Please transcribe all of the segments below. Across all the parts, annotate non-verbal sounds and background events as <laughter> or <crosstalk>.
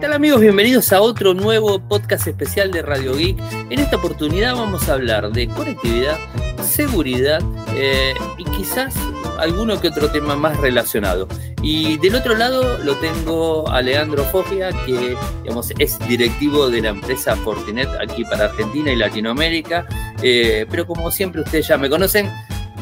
tal amigos? Bienvenidos a otro nuevo podcast especial de Radio Geek. En esta oportunidad vamos a hablar de conectividad, seguridad eh, y quizás alguno que otro tema más relacionado. Y del otro lado lo tengo a Leandro Foggia, que digamos, es directivo de la empresa Fortinet aquí para Argentina y Latinoamérica. Eh, pero como siempre ustedes ya me conocen,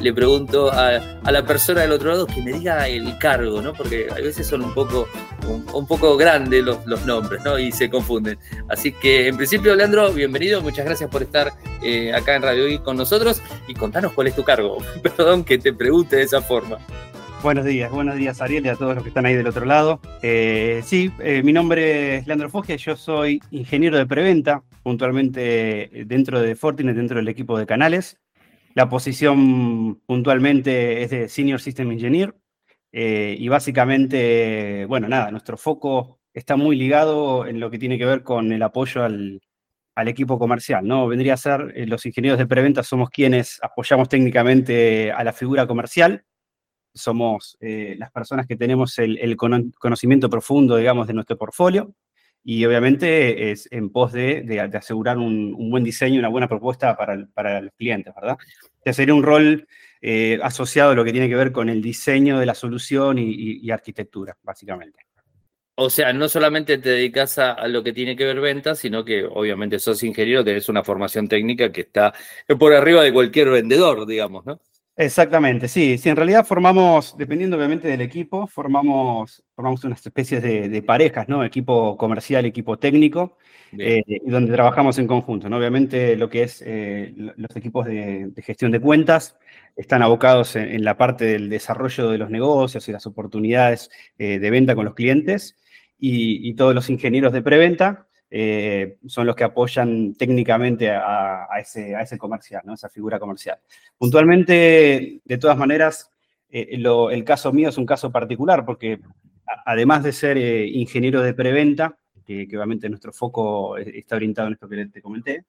le pregunto a, la persona del otro lado que me diga el cargo, ¿no? Porque a veces son un poco, un, poco grandes los, los, nombres, ¿no? Y se confunden. Así que, en principio, Leandro, bienvenido. Muchas gracias por estar eh, acá en Radio con nosotros y contanos cuál es tu cargo. <laughs> Perdón que te pregunte de esa forma. Buenos días, buenos días Ariel y a todos los que están ahí del otro lado. Eh, sí, eh, mi nombre es Leandro Foggia, yo soy ingeniero de preventa, puntualmente dentro de Fortinet, dentro del equipo de canales. La posición puntualmente es de Senior System Engineer eh, y básicamente, bueno, nada, nuestro foco está muy ligado en lo que tiene que ver con el apoyo al, equipo comercial, ¿no? Vendría a ser, eh, los ingenieros de preventa somos quienes apoyamos técnicamente a la figura comercial, somos eh, las personas que tenemos el, conocimiento profundo, digamos, de nuestro portfolio, y obviamente es en pos de, asegurar un, buen diseño, una buena propuesta para, para los clientes, ¿verdad? Ya sería un rol eh, asociado a lo que tiene que ver con el diseño de la solución y, arquitectura, básicamente. O sea, no solamente te dedicas a, lo que tiene que ver ventas, sino que obviamente sos ingeniero, tenés una formación técnica que está por arriba de cualquier vendedor, digamos, ¿no? Exactamente, sí. Sí, en realidad formamos, dependiendo obviamente del equipo, formamos, formamos unas especies de, parejas, ¿no? Equipo comercial, equipo técnico, eh, donde trabajamos en conjunto, ¿no? Obviamente lo que es eh, los equipos de, gestión de cuentas están abocados en, la parte del desarrollo de los negocios y las oportunidades eh, de venta con los clientes, y todos los ingenieros de preventa eh, son los que apoyan técnicamente a, ese, a ese comercial, ¿no? esa figura comercial. Puntualmente, de todas maneras, eh, el caso mío es un caso particular porque además de ser eh, ingeniero de preventa, que, obviamente nuestro foco está orientado en esto que te comenté,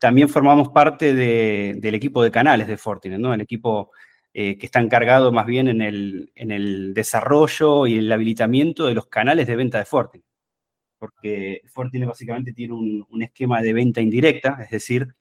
también formamos parte del equipo de canales de Fortinet, ¿no? el equipo que está encargado más bien en el, en el desarrollo y el habilitamiento de los canales de venta de Fortinet porque Fortinet básicamente tiene un, esquema de venta indirecta, es decir,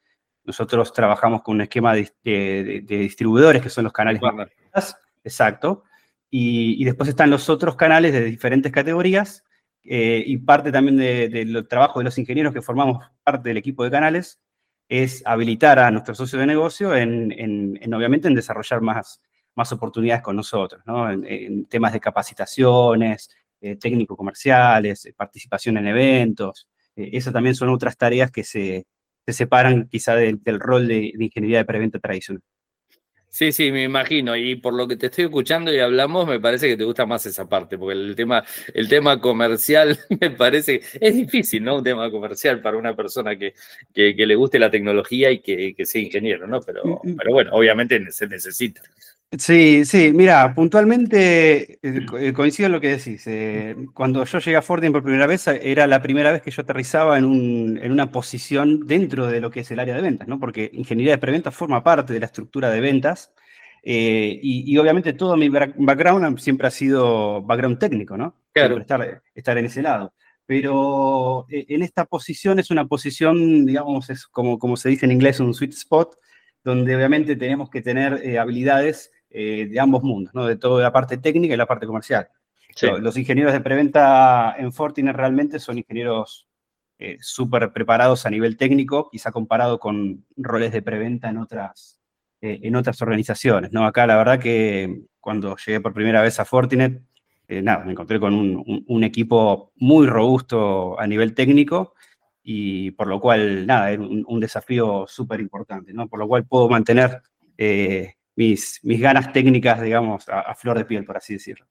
nosotros trabajamos con un esquema de, distribuidores, que son los canales más exacto, y, después están los otros canales de diferentes categorías, eh, y parte también del trabajo de los ingenieros que formamos parte del equipo de canales, es habilitar a nuestros socios de negocio en, obviamente, en desarrollar más, más oportunidades con nosotros, ¿no? en temas de capacitaciones, eh, técnico-comerciales, eh, participación en eventos. Eh, esas también son otras tareas que se, separan quizá del, rol de, ingeniería de preventa tradicional. Sí, sí, me imagino. Y por lo que te estoy escuchando y hablamos, me parece que te gusta más esa parte, porque el tema, el tema comercial <laughs> me parece, es difícil, ¿no? Un tema comercial para una persona que, que, le guste la tecnología y que, que sea ingeniero, ¿no? Pero, mm, mm. pero bueno, obviamente se necesita. Sí, sí, mira, puntualmente eh, eh, coincido en lo que decís. Eh, cuando yo llegué a Fortin por primera vez, era la primera vez que yo aterrizaba en, un, en, una posición dentro de lo que es el área de ventas, ¿no? Porque ingeniería de preventa forma parte de la estructura de ventas y, obviamente todo mi background siempre ha sido background técnico, ¿no? Claro. Estar, estar en ese lado. Pero en esta posición es una posición, digamos, es como, como se dice en inglés, un sweet spot, donde obviamente tenemos que tener habilidades eh, de ambos mundos, ¿no? de toda la parte técnica y la parte comercial. Los ingenieros de preventa en Fortinet realmente son ingenieros eh, súper preparados a nivel técnico, quizá comparado con roles de preventa en otras, eh, en otras organizaciones. ¿no? Acá la verdad que cuando llegué por primera vez a Fortinet, nada, me encontré con un, equipo muy robusto a nivel técnico y por lo cual, nada, era un, desafío súper importante, ¿no? Por lo cual puedo mantener mis, ganas técnicas, digamos, a, flor de piel, por así decirlo.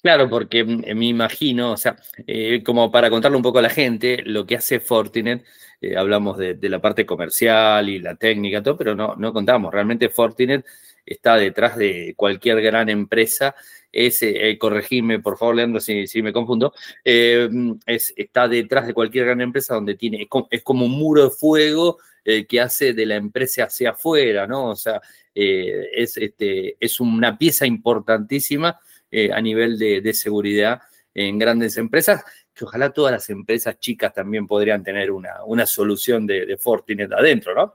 Claro, porque me imagino, o sea, eh, como para contarle un poco a la gente, lo que hace Fortinet, eh, hablamos de, la parte comercial y la técnica, todo, pero no, no contamos. Realmente Fortinet está detrás de cualquier gran empresa. Es, eh, corregime, por favor, Leandro, si, si me confundo, es, está detrás de cualquier gran empresa donde tiene, es como, un muro de fuego que hace de la empresa hacia afuera, ¿no? O sea, eh, es, este, es una pieza importantísima eh, a nivel de, seguridad en grandes empresas que ojalá todas las empresas chicas también podrían tener una, una solución de, de Fortinet adentro, ¿no?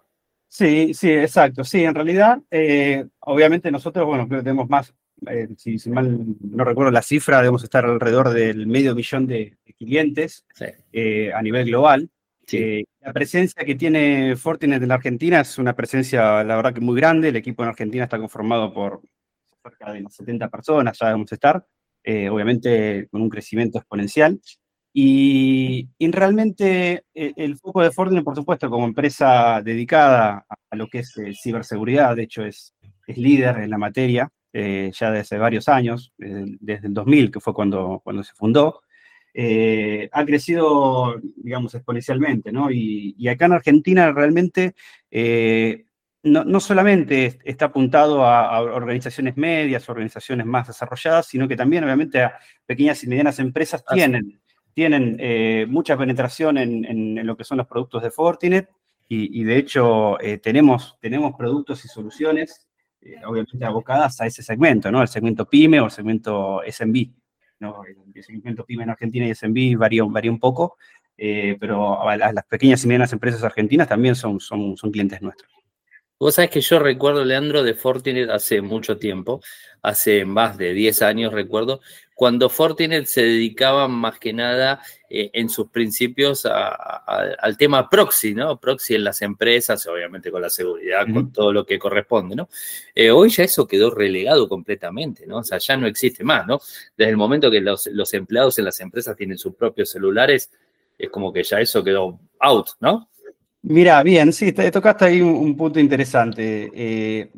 Sí, sí, exacto. Sí, en realidad, eh, obviamente nosotros, bueno, creo que tenemos más, eh, si, mal no recuerdo la cifra, debemos estar alrededor del medio millón de, clientes eh, a nivel global. La presencia que tiene Fortinet en la Argentina es una presencia, la verdad que muy grande. El equipo en Argentina está conformado por cerca de 70 personas, ya debemos estar, obviamente con un crecimiento exponencial. Y, realmente eh, el, foco de Fortinet, por supuesto, como empresa dedicada a, lo que es eh, ciberseguridad, de hecho es, es, líder en la materia eh, ya desde varios años, desde el 2000, que fue cuando, cuando se fundó, ha crecido, digamos, exponencialmente, ¿no? Y, y acá en Argentina realmente no, no, solamente está apuntado a, organizaciones medias, organizaciones más desarrolladas, sino que también, obviamente, a pequeñas y medianas empresas tienen tienen eh, mucha penetración en, lo que son los productos de Fortinet y, de hecho eh, tenemos, tenemos productos y soluciones eh, obviamente abocadas a ese segmento, ¿no? El segmento PYME o el segmento SMB. ¿No? El segmento PYME en Argentina y SMB varía, varía un poco, pero las pequeñas y medianas empresas argentinas también son, son, son clientes nuestros. Vos sabés que yo recuerdo, Leandro, de Fortinet hace mucho tiempo, hace más de 10 años recuerdo, cuando Fortinet se dedicaba más que nada eh, en sus principios al tema proxy, ¿no? Proxy en las empresas, obviamente con la seguridad, con todo lo que corresponde, ¿no? Eh, hoy ya eso quedó relegado completamente, ¿no? O sea, ya no existe más, ¿no? Desde el momento que los, los empleados en las empresas tienen sus propios celulares, es como que ya eso quedó out, ¿no? Mira, bien, sí, te tocaste ahí un, punto interesante. Eh,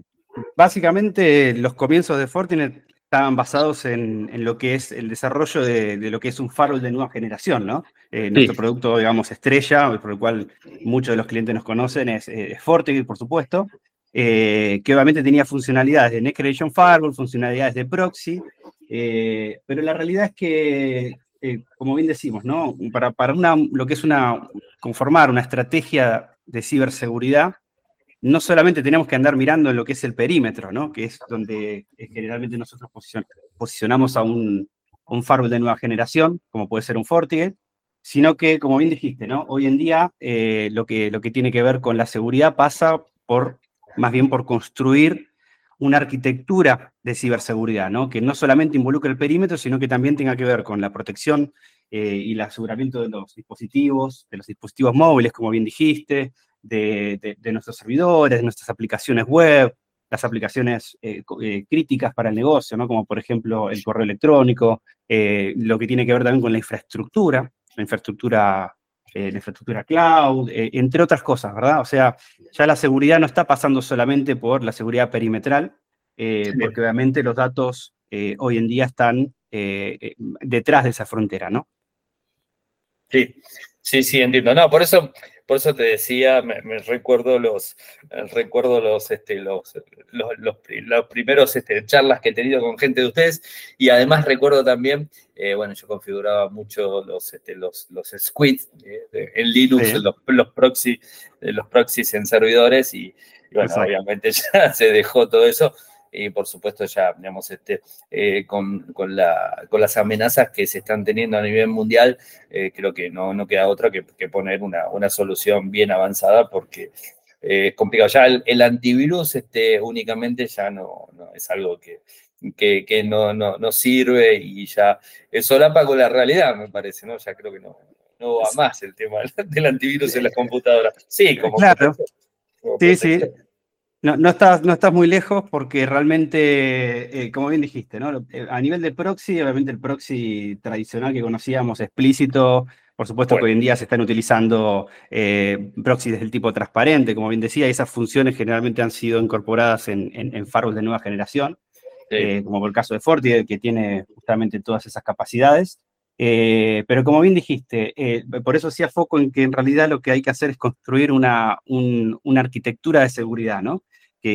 básicamente, los comienzos de Fortinet estaban basados en, lo que es el desarrollo de, lo que es un firewall de nueva generación, ¿no? Eh, nuestro producto, digamos, estrella, por el cual muchos de los clientes nos conocen, es, eh, Fortinet, por supuesto, que obviamente tenía funcionalidades de Next Generation Firewall, funcionalidades de proxy, pero la realidad es que eh, como bien decimos, ¿no? Para, para una, lo que es una, conformar una estrategia de ciberseguridad, no solamente tenemos que andar mirando en lo que es el perímetro, ¿no? Que es donde eh, generalmente nosotros posicionamos a un, un firewall de nueva generación, como puede ser un FortiGate, sino que, como bien dijiste, ¿no? Hoy en día eh, lo, que, lo que tiene que ver con la seguridad pasa por, más bien por construir una arquitectura de ciberseguridad, ¿no? que no solamente involucre el perímetro, sino que también tenga que ver con la protección eh, y el aseguramiento de los dispositivos, de los dispositivos móviles, como bien dijiste, de, nuestros servidores, de nuestras aplicaciones web, las aplicaciones eh, eh, críticas para el negocio, ¿no? como por ejemplo el correo electrónico, lo que tiene que ver también con la infraestructura, la infraestructura la infraestructura cloud, entre otras cosas, ¿verdad? O sea, ya la seguridad no está pasando solamente por la seguridad perimetral, eh, porque obviamente los datos eh, hoy en día están eh, detrás de esa frontera, ¿no? Sí, sí, sí, entiendo. No, por eso, por eso te decía, me, recuerdo los, recuerdo los, este, los, los, primeros este, charlas que he tenido con gente de ustedes. Y además recuerdo también, bueno, yo configuraba mucho los, este, los, los squids en Linux, los, los proxy, los proxies en servidores y, bueno, obviamente <laughs> ya se dejó todo eso y por supuesto ya, digamos, este, eh, con, la, con, las amenazas que se están teniendo a nivel mundial, eh, creo que no, no queda otra que, poner una, una, solución bien avanzada porque eh, es complicado. Ya el, antivirus este, únicamente ya no, no es algo que, que, no, no, no, sirve y ya es solapa con la realidad, me parece, ¿no? Ya creo que no, no va más el tema <laughs> del antivirus en las computadoras. Sí, como... Claro. sí, sí. No, no, estás, no estás muy lejos porque realmente, eh, como bien dijiste, ¿no? Eh, a nivel de proxy, obviamente el proxy tradicional que conocíamos, explícito, por supuesto que hoy en día se están utilizando eh, proxies del tipo transparente, como bien decía, esas funciones generalmente han sido incorporadas en, en, firewalls de nueva generación, como por el caso de Forti, que tiene justamente todas esas capacidades. pero como bien dijiste, por eso hacía foco en que en realidad lo que hay que hacer es construir una, una arquitectura de seguridad, ¿no?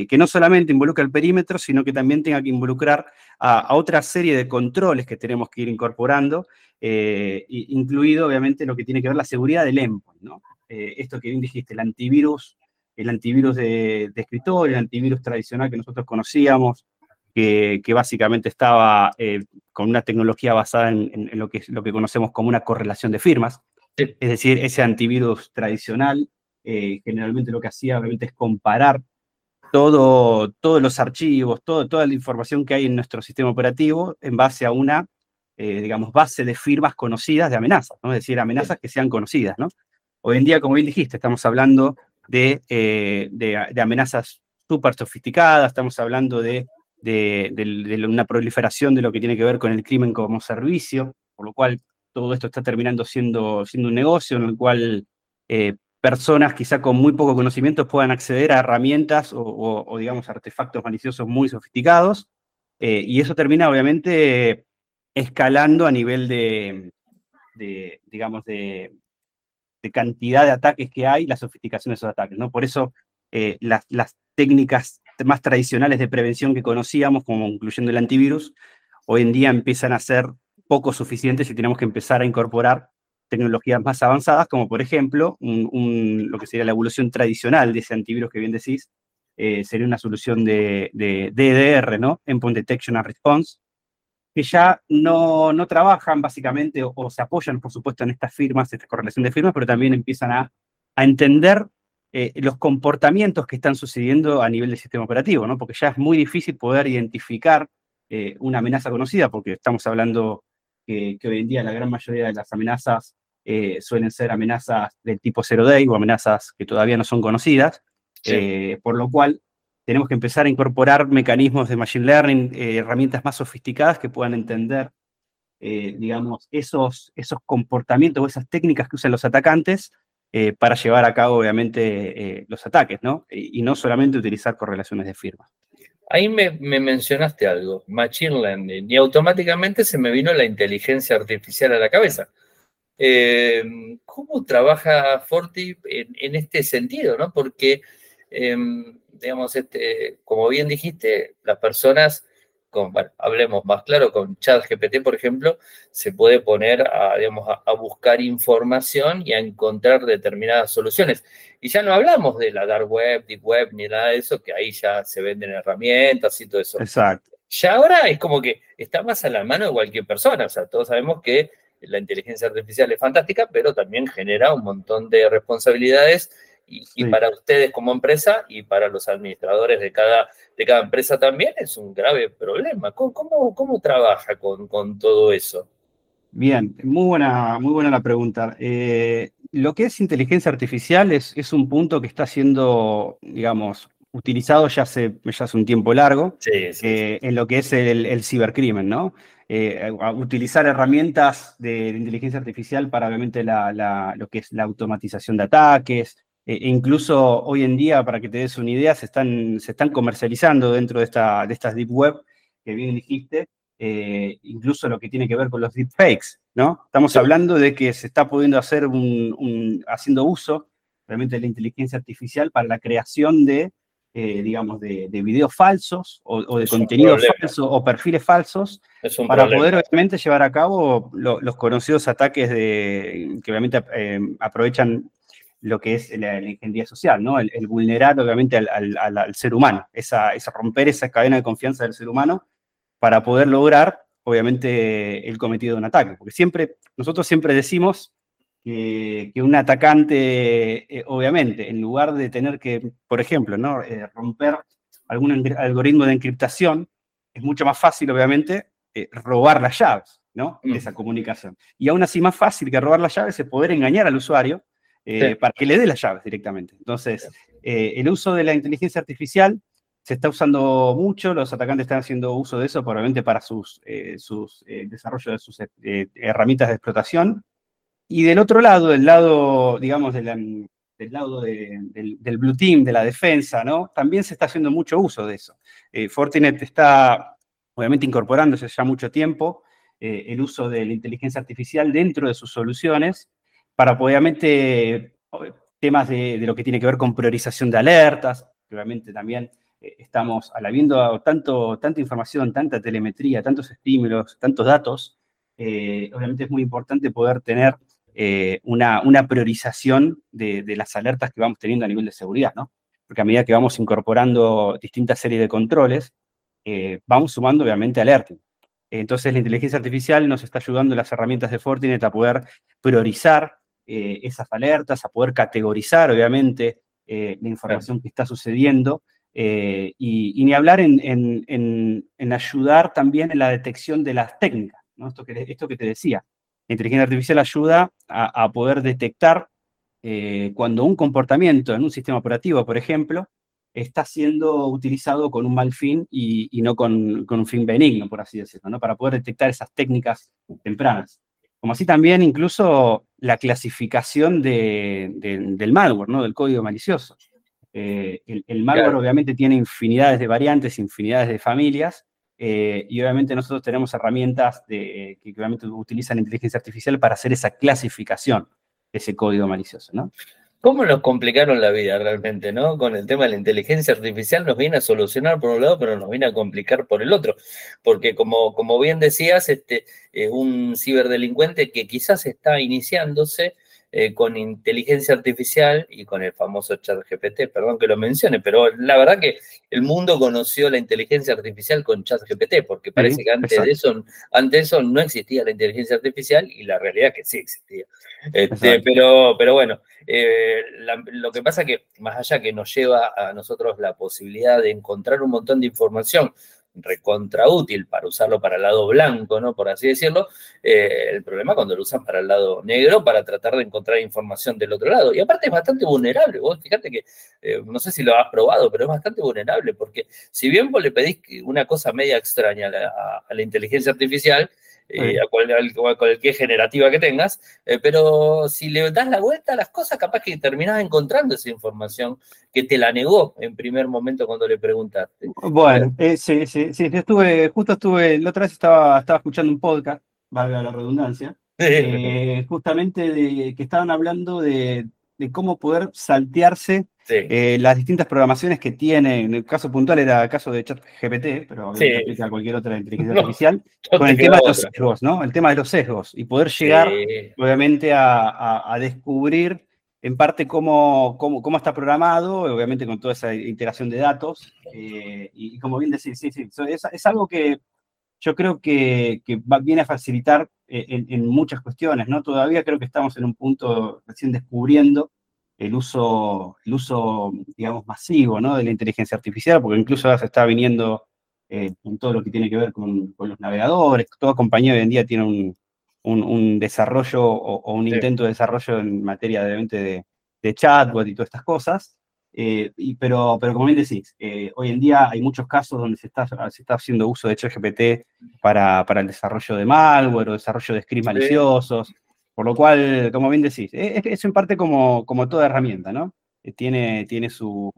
Que, no solamente involucra el perímetro, sino que también tenga que involucrar a, otra serie de controles que tenemos que ir incorporando, eh, incluido obviamente lo que tiene que ver la seguridad del endpoint, ¿no? Eh, esto que bien dijiste, el antivirus, el antivirus de, escritorio, el antivirus tradicional que nosotros conocíamos, que, básicamente estaba eh, con una tecnología basada en, lo, que, lo que conocemos como una correlación de firmas. Es decir, ese antivirus tradicional generalmente lo que hacía obviamente es comparar todo, todos los archivos, todo, toda la información que hay en nuestro sistema operativo en base a una, eh, digamos, base de firmas conocidas de amenazas, ¿no? es decir, amenazas que sean conocidas. ¿no? Hoy en día, como bien dijiste, estamos hablando de, de amenazas súper sofisticadas, estamos hablando de de, una proliferación de lo que tiene que ver con el crimen como servicio, por lo cual todo esto está terminando siendo, siendo un negocio en el cual eh, personas quizá con muy poco conocimiento puedan acceder a herramientas o, digamos, artefactos maliciosos muy sofisticados, eh, y eso termina obviamente escalando a nivel de, digamos, de, cantidad de ataques que hay, la sofisticación de esos ataques, ¿no? Por eso eh, las, las técnicas más tradicionales de prevención que conocíamos, como incluyendo el antivirus, hoy en día empiezan a ser poco suficientes y tenemos que empezar a incorporar tecnologías más avanzadas, como por ejemplo lo que sería la evolución tradicional de ese antivirus que bien decís, eh, sería una solución de, DDR, ¿no? Endpoint Detection and Response, que ya no, no trabajan básicamente o, se apoyan, por supuesto, en estas firmas, esta correlación de firmas, pero también empiezan a, a entender eh, los comportamientos que están sucediendo a nivel del sistema operativo, ¿no? Porque ya es muy difícil poder identificar eh, una amenaza conocida, porque estamos hablando que, hoy en día la gran mayoría de las amenazas eh, suelen ser amenazas del tipo zero day o amenazas que todavía no son conocidas, por lo cual tenemos que empezar a incorporar mecanismos de machine learning, herramientas más sofisticadas que puedan entender, digamos, esos, esos comportamientos o esas técnicas que usan los atacantes eh, para llevar a cabo, obviamente, eh, los ataques, ¿no? Y, no solamente utilizar correlaciones de firma. Ahí me, mencionaste algo, Machine Learning, y automáticamente se me vino la inteligencia artificial a la cabeza. Eh, ¿Cómo trabaja Forti en, este sentido, no? Porque, em, digamos, este, como bien dijiste, las personas bueno, hablemos más claro, con ChatGPT, por ejemplo, se puede poner a, digamos, a, buscar información y a encontrar determinadas soluciones. Y ya no hablamos de la dark web, deep web, ni nada de eso, que ahí ya se venden herramientas y todo eso. Exacto. Ya ahora es como que está más a la mano de cualquier persona. O sea, todos sabemos que la inteligencia artificial es fantástica, pero también genera un montón de responsabilidades y, para ustedes como empresa y para los administradores de cada, de cada empresa también es un grave problema. ¿Cómo, cómo, trabaja con, con, todo eso? Bien, muy buena, muy buena la pregunta. Eh, lo que es inteligencia artificial es, es un punto que está siendo, digamos, utilizado ya hace, ya hace un tiempo largo eh, en lo que es el, cibercrimen, ¿no? Eh, utilizar herramientas de, inteligencia artificial para obviamente la, lo que es la automatización de ataques, e incluso hoy en día, para que te des una idea, se están, se están comercializando dentro de, esta, de estas deep web que bien dijiste, eh, incluso lo que tiene que ver con los deepfakes, ¿no? Estamos hablando de que se está pudiendo hacer un, haciendo uso realmente de la inteligencia artificial para la creación de, eh, digamos, de, videos falsos o, de contenido falso o perfiles falsos para poder obviamente llevar a cabo los conocidos ataques de, que obviamente eh, aprovechan lo que es la, ingeniería social, ¿no? El, vulnerar obviamente al, ser humano, esa, romper esa cadena de confianza del ser humano para poder lograr, obviamente, el cometido de un ataque. Porque siempre, nosotros siempre decimos que, un atacante, eh, obviamente, en lugar de tener que, por ejemplo, ¿no? Eh, romper algún algoritmo de encriptación, es mucho más fácil, obviamente, eh, robar las llaves, ¿no? De mm. esa comunicación. Y aún así más fácil que robar las llaves es poder engañar al usuario para que le dé las llaves directamente. Entonces, el uso de la inteligencia artificial se está usando mucho, los atacantes están haciendo uso de eso probablemente para sus, eh, sus desarrollo de sus herramientas de explotación. Y del otro lado, del lado, digamos, del, lado del, Blue Team, de la defensa, ¿no? También se está haciendo mucho uso de eso. Fortinet está, obviamente, incorporándose ya mucho tiempo el uso de la inteligencia artificial dentro de sus soluciones para obviamente temas de, lo que tiene que ver con priorización de alertas, obviamente también eh, estamos habiendo tanto, tanta información, tanta telemetría, tantos estímulos, tantos datos, eh, obviamente es muy importante poder tener eh, una, una, priorización de, las alertas que vamos teniendo a nivel de seguridad, ¿no? Porque a medida que vamos incorporando distintas series de controles, vamos sumando obviamente alerting. Entonces la inteligencia artificial nos está ayudando las herramientas de Fortinet a poder priorizar esas alertas, a poder categorizar obviamente la información que está sucediendo y, ni hablar en, ayudar también en la detección de las técnicas, esto, que, esto que te decía. La inteligencia artificial ayuda a, poder detectar cuando un comportamiento en un sistema operativo, por ejemplo, está siendo utilizado con un mal fin y, no con, un fin benigno, por así decirlo, ¿no? para poder detectar esas técnicas tempranas. Como así también incluso la clasificación del malware, ¿no? del código malicioso. Eh, el, malware obviamente tiene infinidades de variantes, infinidades de familias, eh, y obviamente nosotros tenemos herramientas de, que obviamente utilizan inteligencia artificial para hacer esa clasificación ese código malicioso, ¿no? ¿Cómo nos complicaron la vida realmente, no? Con el tema de la inteligencia artificial nos viene a solucionar por un lado, pero nos viene a complicar por el otro. Porque como, como bien decías, este, eh, un ciberdelincuente que quizás está iniciándose eh, con inteligencia artificial y con el famoso chat GPT, perdón que lo mencione, pero la verdad que el mundo conoció la inteligencia artificial con chat GPT, porque parece que antes de, eso, antes de eso no existía la inteligencia artificial y la realidad es que sí existía. Este, pero, pero bueno, eh, lo que pasa que más allá que nos lleva a nosotros la posibilidad de encontrar un montón de información recontra útil para usarlo para el lado blanco, ¿no? Por así decirlo. Eh, el problema cuando lo usan para el lado negro para tratar de encontrar información del otro lado. Y aparte es bastante vulnerable. Vos fíjate que, eh, no sé si lo has probado, pero es bastante vulnerable porque si bien vos le pedís una cosa media extraña a la inteligencia artificial, eh, a, cualquier generativa que tengas, eh, pero si le das la vuelta a las cosas, capaz que terminás encontrando esa información que te la negó en primer momento cuando le preguntaste. Bueno, eh, sí, sí, sí, estuve, justo estuve, la otra vez estaba, estaba escuchando un podcast, valga la redundancia, justamente de que estaban hablando de, de cómo poder saltearse eh, las distintas programaciones que tiene, en el caso puntual era el caso de ChatGPT, pero sí. aplica cualquier otra inteligencia <laughs> artificial, con el tema de los sesgos, ¿no? El tema de los sesgos y poder llegar, obviamente, a, descubrir en parte cómo, cómo, está programado, obviamente con toda esa integración de datos. Eh, y, como bien decís, sí, sí, es, algo que yo creo que, viene a facilitar eh, en, en, muchas cuestiones, ¿no? Todavía creo que estamos en un punto recién descubriendo el uso, el uso, digamos, masivo ¿no? de la inteligencia artificial, porque incluso ahora se está viniendo eh, con todo lo que tiene que ver con, los navegadores, toda compañía hoy en día tiene un, un, desarrollo o, un intento de desarrollo en materia de, de, de chatbot y todas estas cosas, eh, y, pero, pero como bien decís, eh, hoy en día hay muchos casos donde se está, se está haciendo uso de ChatGPT para, para el desarrollo de malware o desarrollo de scripts maliciosos. Por lo cual, como bien decís, e-, es, en parte como, como toda herramienta, ¿no? Eh, tiene, tiene su,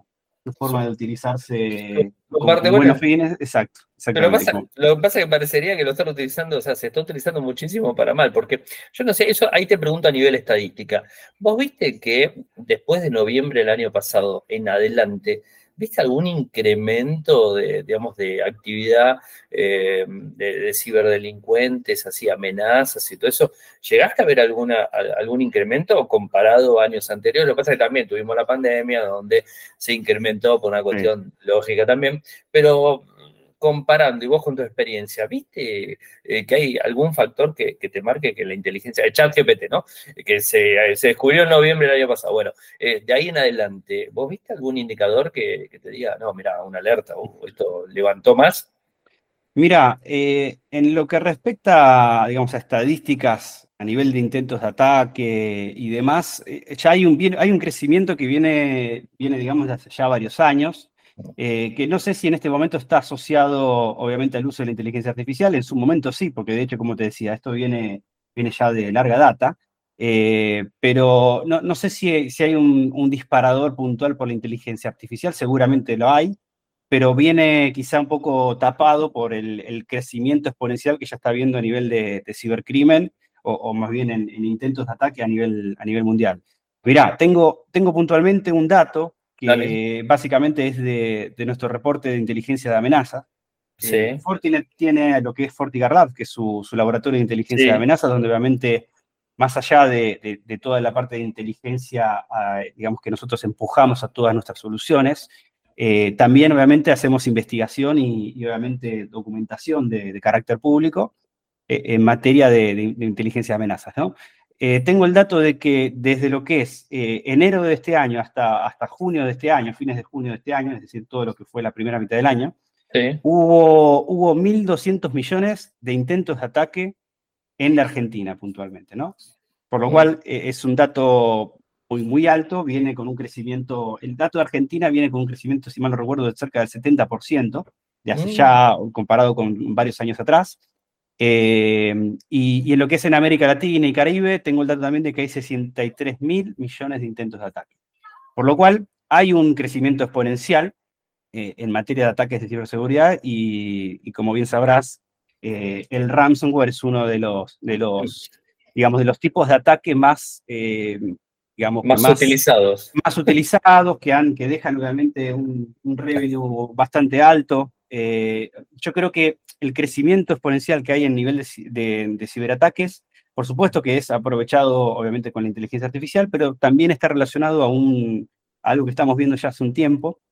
forma de utilizarse con, buenos fines, exacto. Pero lo, que pasa es que parecería que lo están utilizando, o sea, se está utilizando muchísimo para mal, porque yo no sé, eso ahí te pregunto a nivel estadística. ¿Vos viste que después de noviembre del año pasado en adelante, ¿Viste algún incremento de, digamos, de actividad eh, de, ciberdelincuentes, así amenazas y todo eso? ¿Llegaste a ver alguna, algún incremento comparado a años anteriores? Lo que pasa es que también tuvimos la pandemia donde se incrementó por una cuestión lógica también, pero comparando y vos con tu experiencia, ¿viste eh, que hay algún factor que, te marque que la inteligencia, el chat GPT, ¿no? Que se, descubrió en noviembre del año pasado. Bueno, eh, de ahí en adelante, ¿vos viste algún indicador que, te diga, no, mira, una alerta, o esto levantó más? Mira, eh, en lo que respecta, digamos, a estadísticas a nivel de intentos de ataque y demás, ya hay un, hay un crecimiento que viene, viene, digamos, de hace ya varios años. Eh, que no sé si en este momento está asociado obviamente al uso de la inteligencia artificial, en su momento sí, porque de hecho, como te decía, esto viene, viene ya de larga data, eh, pero no, sé si, si hay un, disparador puntual por la inteligencia artificial, seguramente lo hay, pero viene quizá un poco tapado por el, crecimiento exponencial que ya está viendo a nivel de, cibercrimen, o, más bien en, intentos de ataque a nivel, a nivel mundial. Mirá, tengo, tengo puntualmente un dato que básicamente es de, nuestro reporte de inteligencia de amenaza. Eh, Fortinet tiene lo que es FortiGuard Lab, que es su, laboratorio de inteligencia de amenazas, donde obviamente, más allá de, toda la parte de inteligencia, digamos que nosotros empujamos a todas nuestras soluciones, Eh, también, obviamente, hacemos investigación y, obviamente, documentación de, carácter público eh, en materia de, inteligencia de amenazas. ¿no? Eh, tengo el dato de que desde lo que es enero de este año hasta, hasta junio de este año, fines de junio de este año, es decir, todo lo que fue la primera mitad del año, hubo, hubo 1.200 millones de intentos de ataque en la Argentina puntualmente, ¿no? Por lo cual es un dato muy, muy alto, viene con un crecimiento, el dato de Argentina viene con un crecimiento, si mal no recuerdo, de cerca del 70%, de hace mm. ya comparado con varios años atrás. Eh, y, en lo que es en América Latina y Caribe, tengo el dato también de que hay 63 mil millones de intentos de ataque. Por lo cual, hay un crecimiento exponencial eh, en materia de ataques de ciberseguridad y, como bien sabrás, eh, el ransomware es uno de los, de los, digamos, de los tipos de ataque más digamos, más, utilizados. Más utilizados, que, han, que dejan obviamente un, un revenue bastante alto. Eh, yo creo que el crecimiento exponencial que hay en nivel de, ciberataques, por supuesto que es aprovechado obviamente con la inteligencia artificial, pero también está relacionado a, un, a algo que estamos viendo ya hace un tiempo,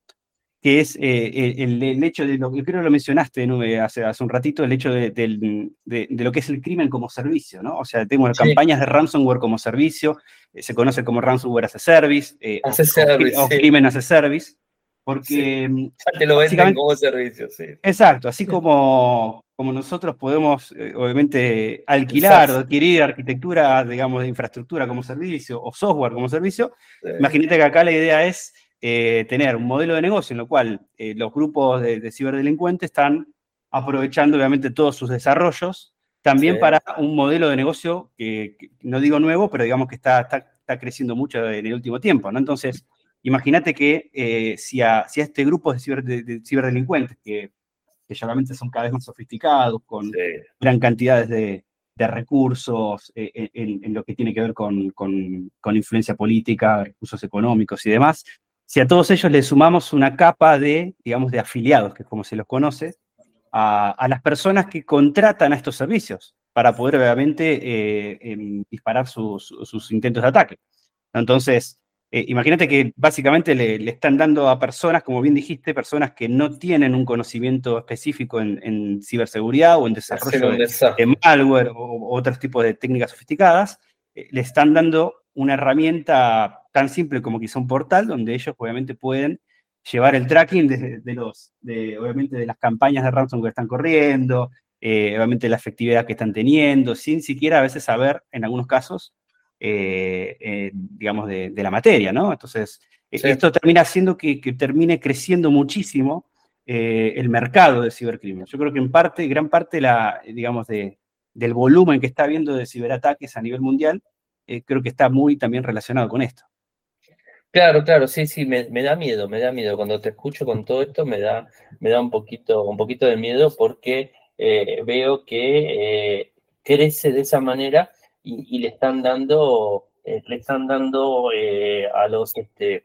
que es eh, el, hecho de lo que creo lo mencionaste hace, hace un ratito, el hecho de, lo que es el crimen como servicio, ¿no? O sea, tenemos campañas de ransomware como servicio, eh, se conoce como ransomware as a service, eh, service o, crimen as a service, porque... Mm, ya te lo venden como servicio, sí. Exacto, así como, como nosotros podemos, obviamente, alquilar o adquirir arquitectura, digamos, de infraestructura como servicio o software como servicio, imagínate que acá la idea es eh, tener un modelo de negocio en lo cual eh, los grupos de, ciberdelincuentes están aprovechando obviamente todos sus desarrollos, también para un modelo de negocio que, no digo nuevo, pero digamos que está, está, creciendo mucho en el último tiempo, ¿no? Entonces, imagínate que eh, si, a, si, a, este grupo de, ciberdelincuentes, que, que realmente son cada vez más sofisticados, con gran cantidades de, recursos en, lo que tiene que ver con, con, con, influencia política, recursos económicos y demás, si a todos ellos le sumamos una capa de, digamos, de afiliados, que es como se los conoce, a, las personas que contratan a estos servicios para poder obviamente eh, em, disparar sus, intentos de ataque. Entonces, eh, imagínate que básicamente le, están dando a personas, como bien dijiste, personas que no tienen un conocimiento específico en, ciberseguridad o en desarrollo de, malware o, otros tipos de técnicas sofisticadas, eh, le están dando una herramienta tan simple como quizá un portal, donde ellos obviamente pueden llevar el tracking de, los, de, obviamente de las campañas de ransomware que están corriendo, eh, obviamente la efectividad que están teniendo, sin siquiera a veces saber, en algunos casos, eh, eh, digamos, de, la materia, ¿no? Entonces, esto termina haciendo que, termine creciendo muchísimo el mercado de cibercrimen. Yo creo que en parte, gran parte, la, digamos, de, del volumen que está habiendo de ciberataques a nivel mundial eh, creo que está muy también relacionado con esto. Claro, claro, sí, sí, me, da miedo, me da miedo. Cuando te escucho con todo esto, me da, me da un, poquito, un poquito de miedo porque eh, veo que eh, crece de esa manera y, le están dando, le están dando a los este,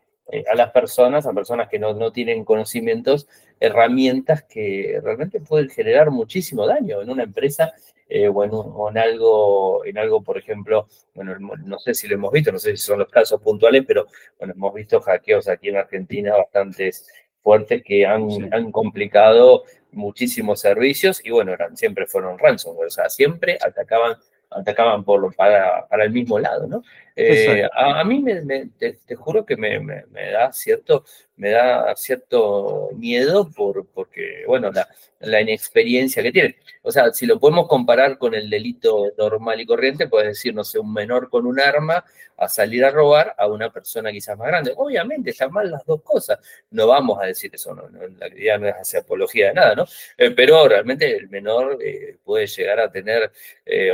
a las personas, a personas que no, no, tienen conocimientos, herramientas que realmente pueden generar muchísimo daño en una empresa eh, o, en, algo, en algo, por ejemplo, bueno, no sé si lo hemos visto, no sé si son los casos puntuales, pero bueno, hemos visto hackeos aquí en Argentina bastantes fuertes que han, han complicado muchísimos servicios y bueno, eran, siempre fueron ransomware, o sea, siempre atacaban atacaban por, para, para el mismo lado, ¿no? Eh, a, mí me, te, juro que me, me, da cierto, me da cierto miedo por, porque, bueno, la, la, inexperiencia que tienen. O sea, si lo podemos comparar con el delito normal y corriente, puedes decir, no sé, un menor con un arma a salir a robar a una persona quizás más grande. Obviamente están mal las dos cosas. No vamos a decir eso, no, la idea no es hacer apología de nada, ¿no? Eh, pero realmente el menor eh, puede llegar a tener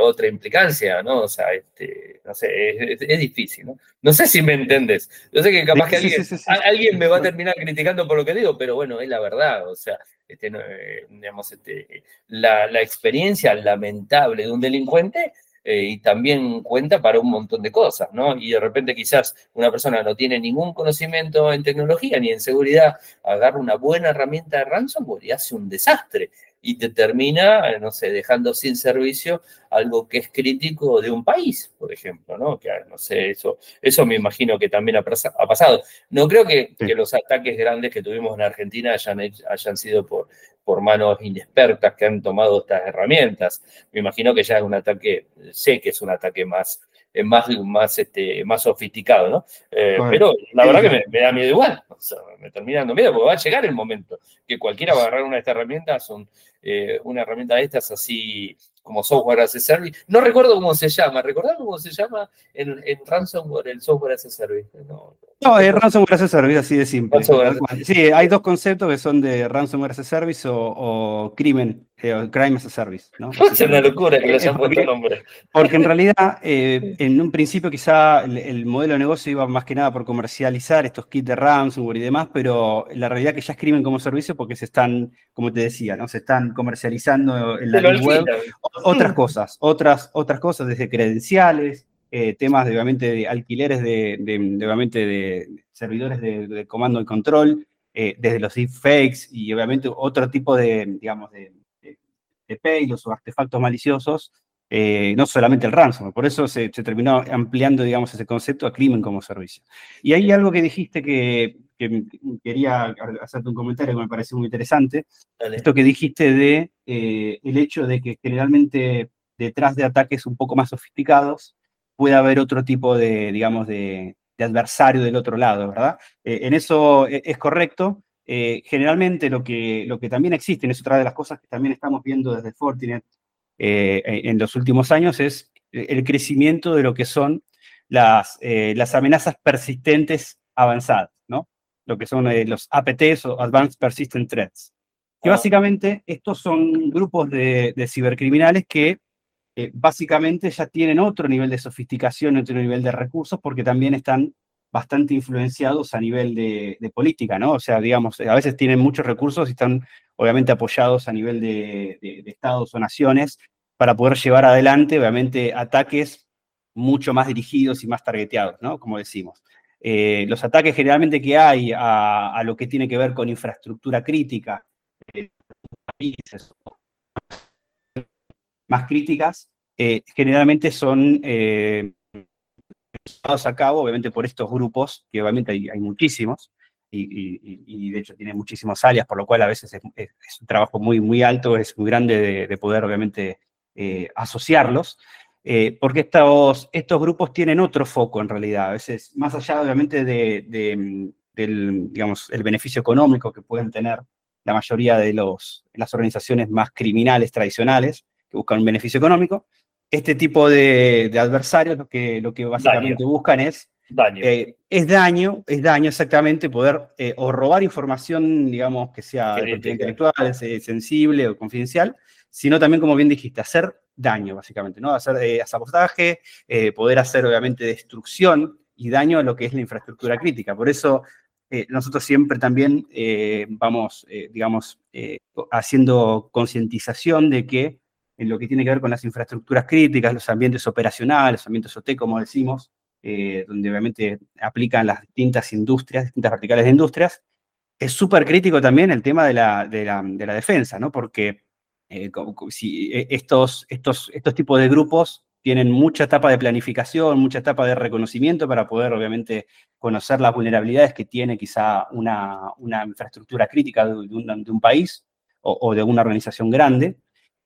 otra implicancia, ¿no? O sea, este, no sé, es, difícil, ¿no? No sé si me entendés. Yo sé que capaz que alguien, alguien me va a terminar criticando por lo que digo, pero bueno, es la verdad, o sea, este, eh, digamos, este, la, experiencia lamentable de un delincuente eh, y también cuenta para un montón de cosas, ¿no? Y de repente quizás una persona no tiene ningún conocimiento en tecnología ni en seguridad, agarra una buena herramienta de ransomware y hace un desastre. Y te termina, no sé, dejando sin servicio algo que es crítico de un país, por ejemplo, ¿no? Que, no sé, eso, eso me imagino que también ha, pasado. No creo que, los ataques grandes que tuvimos en Argentina hayan, hayan sido por, por manos inexpertas que han tomado estas herramientas. Me imagino que ya es un ataque, sé que es un ataque más más, más, este, más sofisticado, ¿no? Eh, pero la verdad que me, da miedo igual, me termina dando miedo porque va a llegar el momento que cualquiera va a agarrar una de estas herramientas, son, eh, una herramienta de estas así como software as a service. No recuerdo cómo se llama, ¿recordás cómo se llama en, en ransomware el software as a service? No, no es ransomware as a service, así de simple. Sí, hay dos conceptos que son de ransomware as a service o, crimen, eh, crime as a service. ¿no? <laughs> Es una locura que le hayan puesto nombre. Porque en realidad, eh, <laughs> en un principio quizá el, modelo de negocio iba más que nada por comercializar estos kits de ransomware y demás, pero la realidad que ya es crimen como servicio porque se están, como te decía, ¿no? se están comercializando en la web otras cosas, otras, otras cosas, desde credenciales, eh, temas de, obviamente, de alquileres de, obviamente, de servidores de, comando y control, eh, desde los deepfakes y obviamente otro tipo de, digamos, de, payloads o artefactos maliciosos, eh, no solamente el ransomware. Por eso se, terminó ampliando, digamos, ese concepto a crimen como servicio. Y hay algo que dijiste que, quería hacerte un comentario que me pareció muy interesante. Esto que dijiste de eh, el hecho de que generalmente detrás de ataques un poco más sofisticados puede haber otro tipo de, digamos, de, adversario del otro lado, ¿verdad? Eh, en eso e, es correcto. generalmente lo que, lo que también existe, es otra de las cosas que también estamos viendo desde Fortinet en los últimos años, es el crecimiento de lo que son las, las amenazas persistentes avanzadas. Lo que son eh, los APTs o Advanced Persistent Threats. Que ah. básicamente estos son grupos de, cibercriminales que eh, básicamente ya tienen otro nivel de sofisticación, otro nivel de recursos, porque también están bastante influenciados a nivel de, política, ¿no? O sea, digamos, a veces tienen muchos recursos y están obviamente apoyados a nivel de, de estados o naciones para poder llevar adelante, obviamente, ataques mucho más dirigidos y más targeteados, ¿no? Como decimos. Eh, los ataques generalmente que hay a, lo que tiene que ver con infraestructura crítica, eh, más críticas, eh, generalmente son llevados a cabo, obviamente, por estos grupos, que obviamente hay, muchísimos, y, de hecho tiene muchísimas áreas, por lo cual a veces es, un trabajo muy, muy alto, es muy grande de, poder, obviamente, asociarlos. Eh, porque estos, estos grupos tienen otro foco en realidad, a veces más allá obviamente de, del digamos, el beneficio económico que pueden tener la mayoría de los, las organizaciones más criminales tradicionales que buscan un beneficio económico, este tipo de, adversarios lo que, lo que básicamente buscan es daño. Eh, es daño, es daño exactamente poder eh, o robar información, digamos, que sea intelectual, sensible o confidencial, sino también, como bien dijiste, hacer daño, básicamente, ¿no? Hacer eh, sabotaje, eh, poder hacer, obviamente, destrucción y daño a lo que es la infraestructura crítica. Por eso eh, nosotros siempre también vamos, digamos, haciendo concientización de que en lo que tiene que ver con las infraestructuras críticas, los ambientes operacionales, los ambientes OT, como decimos, donde obviamente aplican las distintas industrias, distintas verticales de industrias, es súper crítico también el tema de la, de la, de la defensa, ¿no? Porque eh, si eh, estos, estos, estos tipos de grupos tienen mucha etapa de planificación, mucha etapa de reconocimiento para poder, obviamente, conocer las vulnerabilidades que tiene quizá una, una infraestructura crítica de, un, país o, de una organización grande.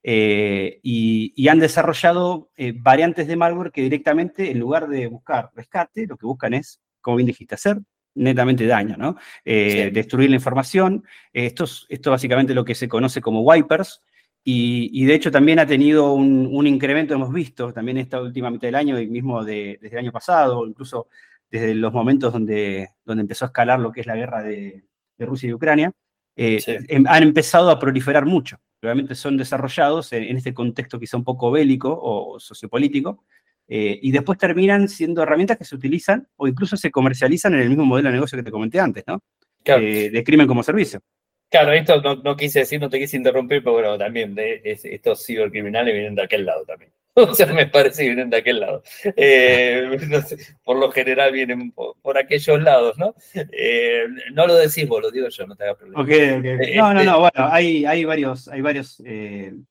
Eh, y, han desarrollado variantes de malware que directamente, en lugar de buscar rescate, lo que buscan es, como bien dijiste, hacer netamente daño, ¿no? Destruir la información. esto, es, esto básicamente lo que se conoce como wipers, y, de hecho también ha tenido un, incremento, hemos visto también esta última mitad del año y mismo desde el año pasado, incluso desde los momentos donde, donde empezó a escalar lo que es la guerra de, Rusia y Ucrania, eh, em, han empezado a proliferar mucho. Realmente son desarrollados en, este contexto quizá un poco bélico o sociopolítico, eh, y después terminan siendo herramientas que se utilizan o incluso se comercializan en el mismo modelo de negocio que te comenté antes, ¿no? Eh, de crimen como servicio. Claro, esto no, quise decir, no te quise interrumpir, pero bueno, también de, estos cibercriminales vienen de aquel lado también. <laughs> o sea, me parece que vienen de aquel lado. Eh, <laughs> por lo general vienen por, aquellos lados, ¿no? Eh, no lo decís vos, lo digo yo, no te hagas problema. Ok, ok. No, no, no, bueno, hay, hay varios, hay varios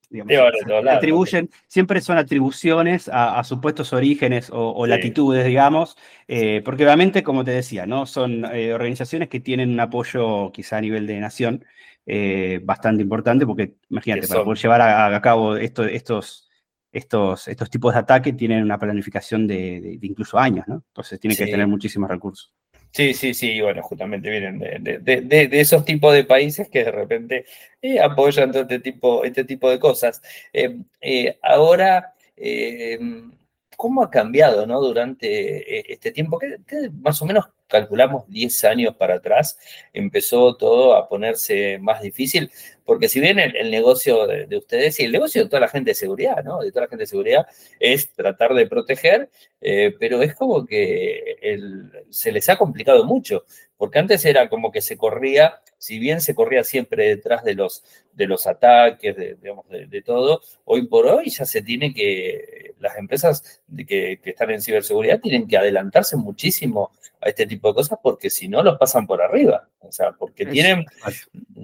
digamos, atribuyen, siempre son atribuciones a, supuestos orígenes o, latitudes, digamos, porque obviamente, como te decía, ¿no? Son organizaciones que tienen un apoyo quizá a nivel de nación, eh, bastante importante, porque imagínate, para poder llevar a, cabo estos, estos, estos tipos de ataques tienen una planificación de, incluso años, ¿no? Entonces tienen que tener muchísimos recursos. Sí, sí, sí, bueno, justamente vienen de, esos tipos de países que de repente eh, apoyan todo este tipo, este tipo de cosas. Eh, ahora, ¿cómo ha cambiado ¿no? durante este tiempo? que más o menos calculamos 10 años para atrás, empezó todo a ponerse más difícil, porque si bien el, negocio de, ustedes y el negocio de toda la gente de seguridad, ¿no? De toda la gente de seguridad es tratar de proteger, eh, pero es como que se les ha complicado mucho, porque antes era como que se corría, si bien se corría siempre detrás de los, de los ataques, de, digamos, de, todo, hoy por hoy ya se tiene que, las empresas que, que están en ciberseguridad tienen que adelantarse muchísimo a este tipo de cosas porque si no los pasan por arriba. O sea, porque tienen,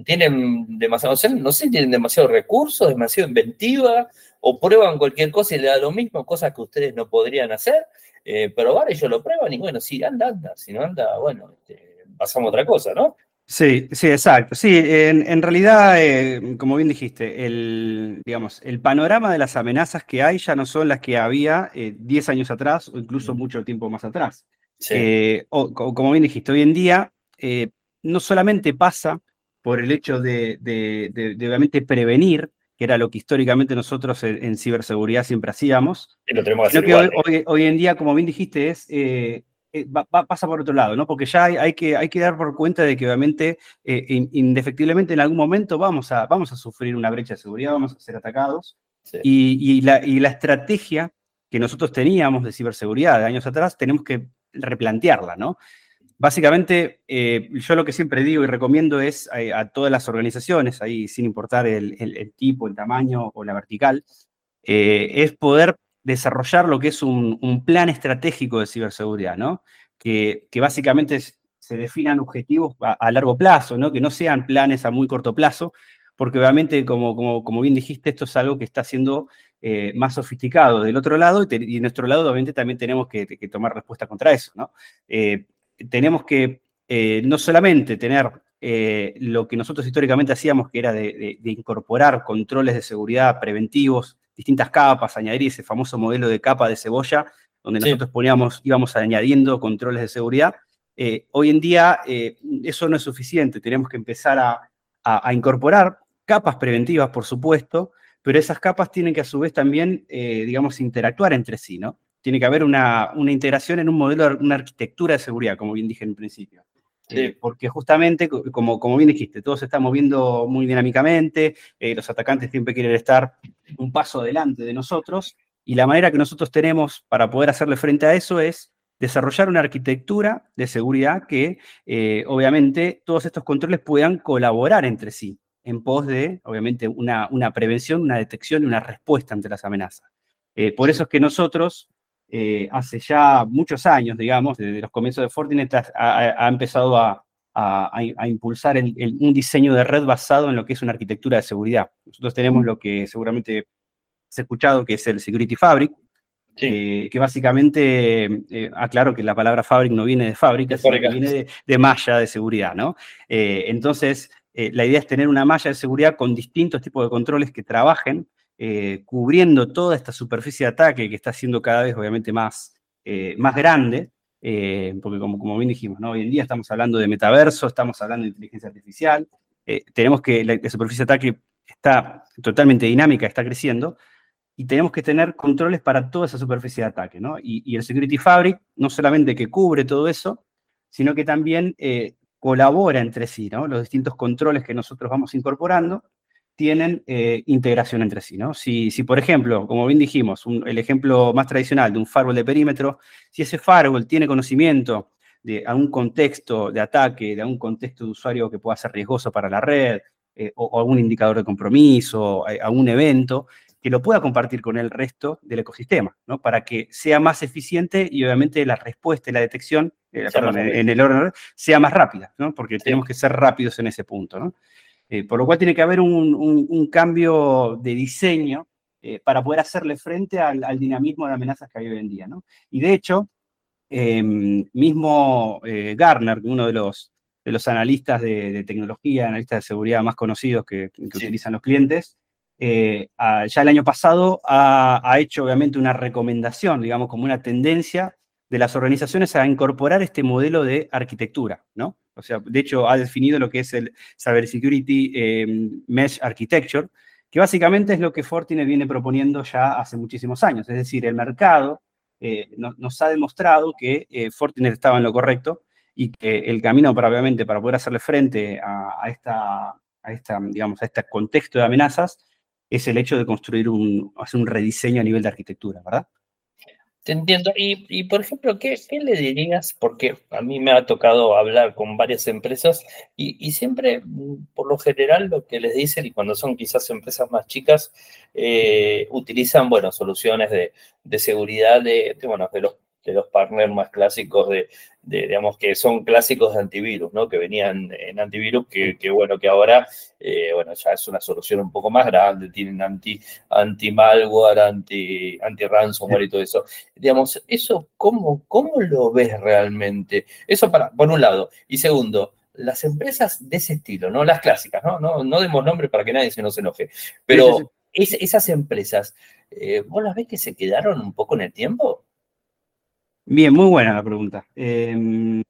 tienen demasiado, no sé, tienen demasiado recursos, demasiado inventiva, o prueban cualquier cosa y le da lo mismo, cosas que ustedes no podrían hacer, eh, pero vale, ellos lo prueban y bueno, si anda, anda, si no anda, bueno, este, pasamos a otra cosa, ¿no? Sí, sí, exacto. Sí, en, realidad, eh, como bien dijiste, el, digamos, el panorama de las amenazas que hay ya no son las que había 10 eh, años atrás o incluso mucho tiempo más atrás. Eh, o, como bien dijiste, hoy en día eh, no solamente pasa por el hecho de, obviamente prevenir, que era lo que históricamente nosotros en, ciberseguridad siempre hacíamos, sino que hoy, en día, como bien dijiste, es, eh, pasa por otro lado, ¿no? Porque ya hay, que, hay que dar por cuenta de que obviamente, indefectiblemente en algún momento vamos a, vamos a sufrir una brecha de seguridad, vamos a ser atacados, y, la, y la estrategia que nosotros teníamos de ciberseguridad de años atrás, tenemos que replantearla, ¿no? Básicamente, eh, yo lo que siempre digo y recomiendo es eh, a, todas las organizaciones, ahí sin importar el, tipo, el tamaño o la vertical, eh, es poder desarrollar lo que es un, plan estratégico de ciberseguridad, ¿no? Que, básicamente se definan objetivos a, largo plazo, ¿no? Que no sean planes a muy corto plazo, porque obviamente, como, como, como bien dijiste, esto es algo que está siendo eh, más sofisticado del otro lado y, en nuestro lado obviamente también tenemos que, tomar respuesta contra eso, ¿no? Eh, tenemos que eh, no solamente tener lo que nosotros históricamente hacíamos, que era de, incorporar controles de seguridad preventivos, distintas capas, añadir ese famoso modelo de capa de cebolla, donde nosotros poníamos, íbamos añadiendo controles de seguridad. hoy en día eso no es suficiente, tenemos que empezar a incorporar capas preventivas, por supuesto, pero esas capas tienen que a su vez también, eh, digamos, interactuar entre sí, ¿no? Tiene que haber una, integración en un modelo, una arquitectura de seguridad, como bien dije en principio. Eh, porque justamente, como, como bien dijiste, todo se está moviendo muy dinámicamente, eh, los atacantes siempre quieren estar un paso adelante de nosotros, y la manera que nosotros tenemos para poder hacerle frente a eso es desarrollar una arquitectura de seguridad que, obviamente, todos estos controles puedan colaborar entre sí en pos de, obviamente, una, una prevención, una detección y una respuesta ante las amenazas. Eh, por eso es que nosotros, eh, hace ya muchos años, digamos, desde los comienzos de Fortinet, ha, empezado a, impulsar un diseño de red basado en lo que es una arquitectura de seguridad. Nosotros tenemos lo que seguramente has escuchado, que es el Security Fabric, eh, que básicamente, aclaro que la palabra fabric no viene de fábrica, sino que viene de, de, malla de seguridad, ¿no? entonces, eh, la idea es tener una malla de seguridad con distintos tipos de controles que trabajen, eh, cubriendo toda esta superficie de ataque que está siendo cada vez obviamente más, eh, más grande, porque como, bien dijimos, hoy en día estamos hablando de metaverso, estamos hablando de inteligencia artificial, tenemos que la, superficie de ataque está totalmente dinámica, está creciendo, y tenemos que tener controles para toda esa superficie de ataque. ¿no? Y, el Security Fabric no solamente que cubre todo eso, sino que también colabora entre sí, ¿no? Los distintos controles que nosotros vamos incorporando tienen eh, integración entre sí, ¿no? Si, si, por ejemplo, como bien dijimos, el ejemplo más tradicional de un firewall de perímetro, si ese firewall tiene conocimiento de algún contexto de ataque, de algún contexto de usuario que pueda ser riesgoso para la red, eh, o, algún indicador de compromiso, algún evento, que lo pueda compartir con el resto del ecosistema, ¿no? Para que sea más eficiente y obviamente la respuesta y la detección, eh, perdón, en, el orden sea más rápida, ¿no? Porque tenemos que ser rápidos en ese punto, ¿no? Eh, por lo cual tiene que haber un, cambio de diseño eh, para poder hacerle frente al, dinamismo de amenazas que hay hoy en día, ¿no? Y de hecho, em, mismo Garner, uno de los, de los analistas de, tecnología, analistas de seguridad más conocidos que, utilizan los clientes, eh, ya el año pasado ha, hecho obviamente una recomendación, digamos, como una tendencia de las organizaciones a incorporar este modelo de arquitectura, ¿no? O sea, de hecho ha definido lo que es el Cybersecurity eh, Mesh Architecture, que básicamente es lo que Fortinet viene proponiendo ya hace muchísimos años. Es decir, el mercado eh, nos ha demostrado que Fortinet estaba en lo correcto y que el camino para, obviamente, para poder hacerle frente a, esta, a, esta, digamos, a este contexto de amenazas es el hecho de construir un, hacer un rediseño a nivel de arquitectura, ¿verdad? Te entiendo. Y, por ejemplo, ¿qué, le dirías? Porque a mí me ha tocado hablar con varias empresas y, siempre, mm, por lo general, lo que les dicen, y cuando son quizás empresas más chicas, eh, utilizan, bueno, soluciones de, seguridad de, bueno, de los de los partners más clásicos de, digamos, que son clásicos de antivirus, ¿no? Que venían en antivirus, que, bueno, que ahora, eh, bueno, ya es una solución un poco más grande, tienen anti, anti malware, anti, anti ransomware y todo eso. Digamos, eso, ¿cómo, cómo lo ves realmente? Eso para, por un lado. Y segundo, las empresas de ese estilo, ¿no? Las clásicas, ¿no? No, no demos nombre para que nadie se nos enoje. Pero esas empresas, eh, ¿vos las ves que se quedaron un poco en el tiempo? Bien, muy buena la pregunta. Em,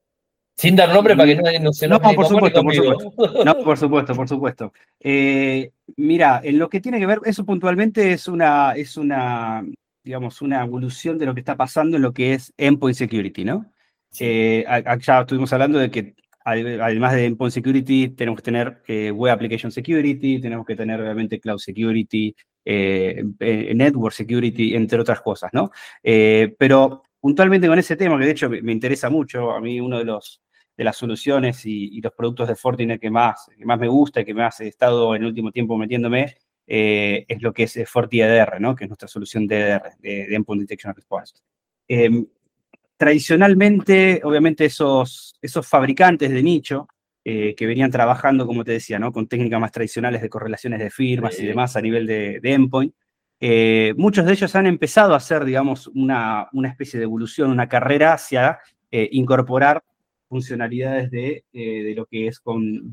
Sin dar nombre para que nadie no se No, por supuesto, por supuesto. No, por supuesto, por supuesto. Eh, mira, en lo que tiene que ver, eso puntualmente es una, es una, digamos, una evolución de lo que está pasando en lo que es endpoint security, ¿no? Eh, ya estuvimos hablando de que además de endpoint security tenemos que tener eh, web application security, tenemos que tener obviamente cloud security, network security, entre otras cosas, ¿no? pero puntualmente con ese tema, que de hecho me, interesa mucho, a mí uno de, los, de las soluciones y, los productos de Fortinet que más, que más me gusta y que más he estado en el último tiempo metiéndome, eh, es lo que es FortiEDR, ¿no? que es nuestra solución de EDR, de, Endpoint Detection Response. Em, tradicionalmente, obviamente, esos, esos fabricantes de nicho eh, que venían trabajando, como te decía, ¿no? con técnicas más tradicionales de correlaciones de firmas y demás a nivel de, de endpoint, eh, muchos de ellos han empezado a hacer, digamos, una, especie de evolución, una carrera hacia eh, incorporar funcionalidades de, eh, de, lo que es con,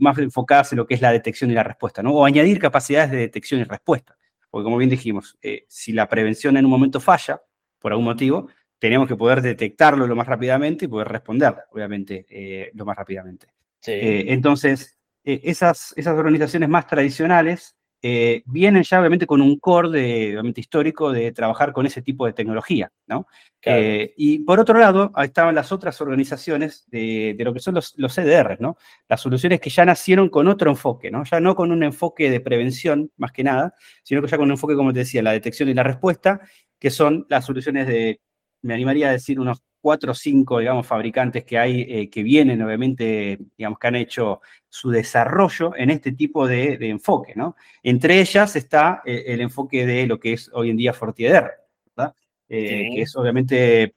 más enfocadas en lo que es la detección y la respuesta, ¿no? O añadir capacidades de detección y respuesta. Porque como bien dijimos, si la prevención en un momento falla, por algún motivo, tenemos que poder detectarlo lo más rápidamente y poder responder, obviamente, lo más rápidamente. entonces, esas, esas organizaciones más tradicionales eh, vienen ya obviamente con un core de, obviamente, histórico de trabajar con ese tipo de tecnología, ¿no? Eh, y por otro lado, ahí estaban las otras organizaciones de, lo que son los, los CDR, ¿no? Las soluciones que ya nacieron con otro enfoque, ¿no? Ya no con un enfoque de prevención, más que nada, sino que ya con un enfoque, como te decía, la detección y la respuesta, que son las soluciones de, me animaría a decir, unos cuatro o cinco, digamos, fabricantes que hay, eh, que vienen, obviamente, digamos, que han hecho su desarrollo en este tipo de, enfoque, ¿no? Entre ellas está eh, el enfoque de lo que es hoy en día FortiEDR, ¿verdad? Eh, que es, obviamente,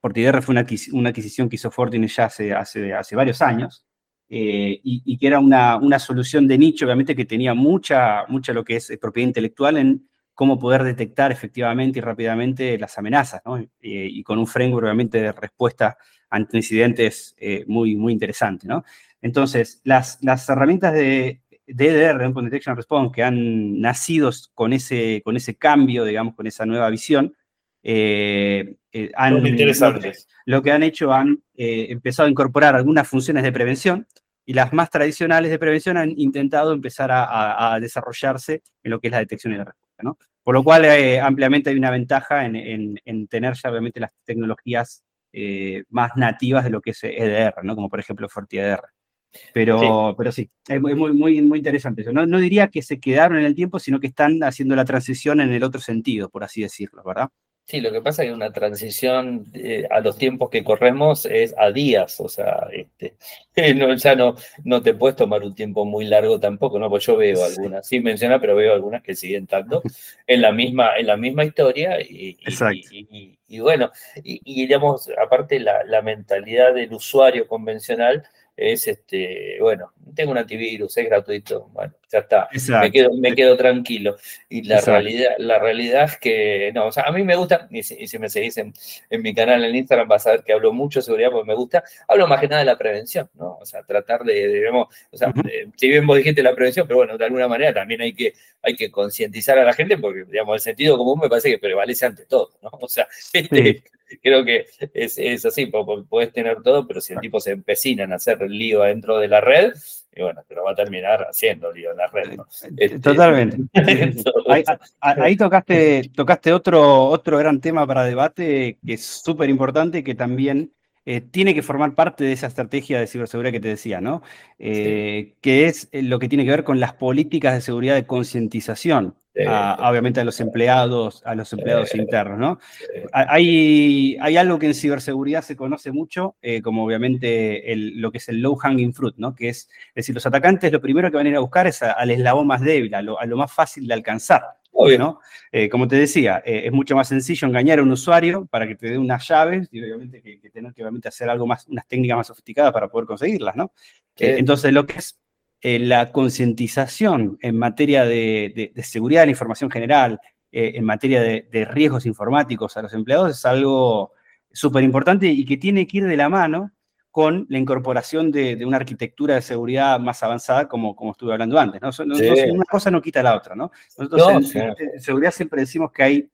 FortiEDR fue una, adquisición que hizo Fortinet ya hace, hace, hace varios años, y, que era una, una, solución de nicho, obviamente, que tenía mucha, mucha lo que es propiedad intelectual en cómo poder detectar efectivamente y rápidamente las amenazas, ¿no? y, con un framework obviamente de respuesta ante incidentes eh, muy, muy interesante, ¿no? Entonces, las, las herramientas de, DDR, Endpoint Detection Response, que han nacido con ese, con ese cambio, digamos, con esa nueva visión, eh, eh, han, lo, que han hecho han empezado a incorporar algunas funciones de prevención y las más tradicionales de prevención han intentado empezar a, a desarrollarse en lo que es la detección y la respuesta. Por lo cual, eh, ampliamente hay una ventaja en, tener ya obviamente las tecnologías eh, más nativas de lo que es EDR, ¿no? Como por ejemplo FortiEDR. Pero sí, pero sí es muy, muy, muy interesante eso. No, no, diría que se quedaron en el tiempo, sino que están haciendo la transición en el otro sentido, por así decirlo, ¿verdad? Sí, lo que pasa es que una transición eh, a los tiempos que corremos es a días, o sea, este, <laughs> no, ya no, no te puedes tomar un tiempo muy largo tampoco, ¿no? Pues yo veo algunas, sí menciona, pero veo algunas que siguen tanto en la misma, en la misma historia y, y, bueno, y, digamos, aparte la, la mentalidad del usuario convencional es este, bueno, tengo un antivirus, es gratuito, bueno, ya está, me quedo, me quedo tranquilo. Y la realidad, la realidad es que, no, o sea, a mí me gusta, y si, me seguís en, mi canal en Instagram vas a ver que hablo mucho de seguridad porque me gusta, hablo más que nada de la prevención, ¿no? O sea, tratar de, digamos, o sea, si bien vos dijiste la prevención, pero bueno, de alguna manera también hay que, hay que concientizar a la gente porque, digamos, el sentido común me parece que prevalece ante todo, ¿no? O sea, <laughs> este, creo que es, es así, puedes tener todo, pero si el tipo se empecina en hacer el lío adentro de la red, y bueno, te lo va a terminar haciendo lío en la red. ¿no? Este, Totalmente. <laughs> ahí, tocaste, tocaste otro, otro gran tema para debate que es súper importante y que también eh, tiene que formar parte de esa estrategia de ciberseguridad que te decía, ¿no? Eh, que es lo que tiene que ver con las políticas de seguridad de concientización obviamente a los empleados, a los empleados internos, ¿no? Hay, hay algo que en ciberseguridad se conoce mucho, eh, como obviamente lo que es el low hanging fruit, ¿no? Que es, decir, los atacantes lo primero que van a ir a buscar es al eslabón más débil, a lo, más fácil de alcanzar. ¿No? Eh, como te decía, eh, es mucho más sencillo engañar a un usuario para que te dé unas llaves y obviamente que, tener que obviamente hacer algo más, unas técnicas más sofisticadas para poder conseguirlas, ¿no? entonces, lo que es eh, la concientización en materia de, seguridad de la información general, eh, en materia de, riesgos informáticos a los empleados es algo súper importante y que tiene que ir de la mano con la incorporación de, una arquitectura de seguridad más avanzada, como, como estuve hablando antes. ¿no? una cosa no quita la otra. ¿no? Nosotros en, seguridad siempre decimos que hay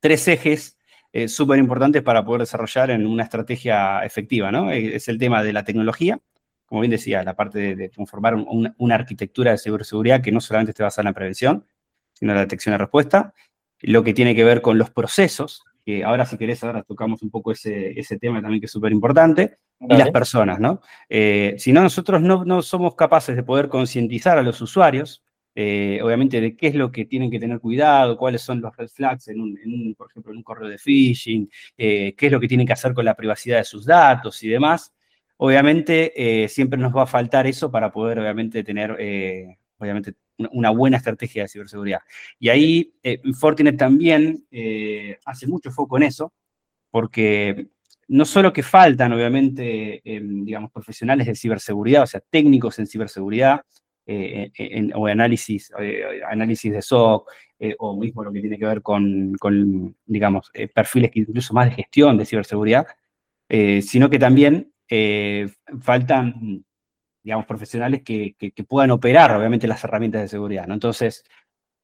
tres ejes eh, súper importantes para poder desarrollar en una estrategia efectiva. ¿no? Es el tema de la tecnología, como bien decía, la parte de, conformar una, arquitectura de ciberseguridad que no solamente esté basada en la prevención, sino en la detección y respuesta, lo que tiene que ver con los procesos, que ahora si querés, ahora tocamos un poco ese, tema también que es súper importante, y las personas, ¿no? Eh, si no, nosotros no, somos capaces de poder concientizar a los usuarios, eh, obviamente, de qué es lo que tienen que tener cuidado, cuáles son los red flags, en un, por ejemplo, en un correo de phishing, eh, qué es lo que tienen que hacer con la privacidad de sus datos y demás, Obviamente, siempre nos va a faltar eso para poder, obviamente, tener, obviamente, una buena estrategia de ciberseguridad. Y ahí eh, Fortinet también hace mucho foco en eso, porque no solo que faltan, obviamente, em, digamos, profesionales de ciberseguridad, o sea, técnicos en ciberseguridad, o análisis, análisis de SOC, o mismo lo que tiene que ver con, con digamos, perfiles que incluso más de gestión de ciberseguridad, sino que también eh, faltan, digamos, profesionales que, puedan operar, obviamente, las herramientas de seguridad, ¿no? Entonces,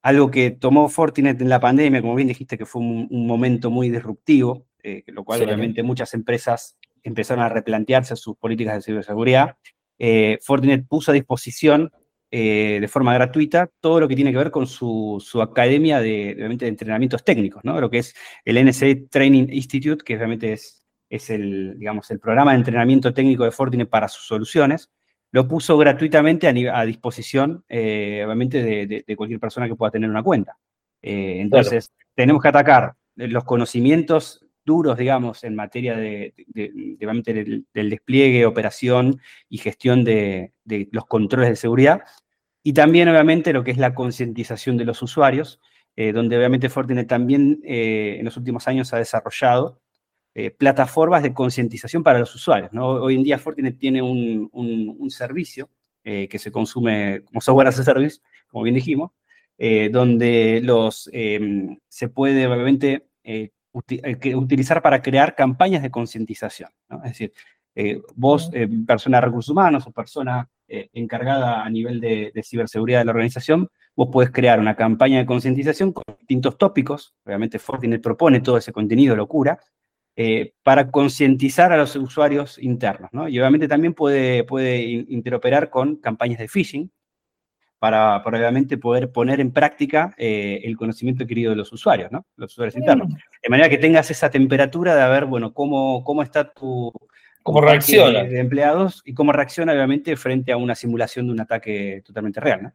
algo que tomó Fortinet en la pandemia, como bien dijiste, que fue un, momento muy disruptivo, eh, lo cual obviamente muchas empresas empezaron a replantearse sus políticas de ciberseguridad. Eh, Fortinet puso a disposición de forma gratuita todo lo que tiene que ver con su, academia de, de entrenamientos técnicos, ¿no? Lo que es el NSA Training Institute, que obviamente es es el, digamos, el programa de entrenamiento técnico de Fortinet para sus soluciones, lo puso gratuitamente a, disposición, eh, obviamente, de, cualquier persona que pueda tener una cuenta. Eh, entonces, tenemos que atacar los conocimientos duros, digamos, en materia de, del, despliegue, operación y gestión de, los controles de seguridad. Y también, obviamente, lo que es la concientización de los usuarios, eh, donde obviamente Fortinet también en los últimos años ha desarrollado eh, plataformas de concientización para los usuarios. Hoy en día Fortinet tiene un, servicio eh, que se consume como software as a service, como bien dijimos, eh, donde los, em, se puede obviamente utilizar para crear campañas de concientización. Es decir, vos, persona de recursos humanos o persona encargada a nivel de, de, ciberseguridad de la organización, vos podés crear una campaña de concientización con distintos tópicos. Obviamente Fortinet propone todo ese contenido, locura, eh, para concientizar a los usuarios internos. ¿no? Y obviamente también puede, puede interoperar con campañas de phishing para, obviamente poder poner en práctica eh, el conocimiento querido de los usuarios, ¿no? los usuarios internos. De manera que tengas esa temperatura de ver, bueno, cómo, cómo está tu... ¿Cómo reacciona? De, empleados y cómo reacciona, obviamente, frente a una simulación de un ataque totalmente real, ¿no?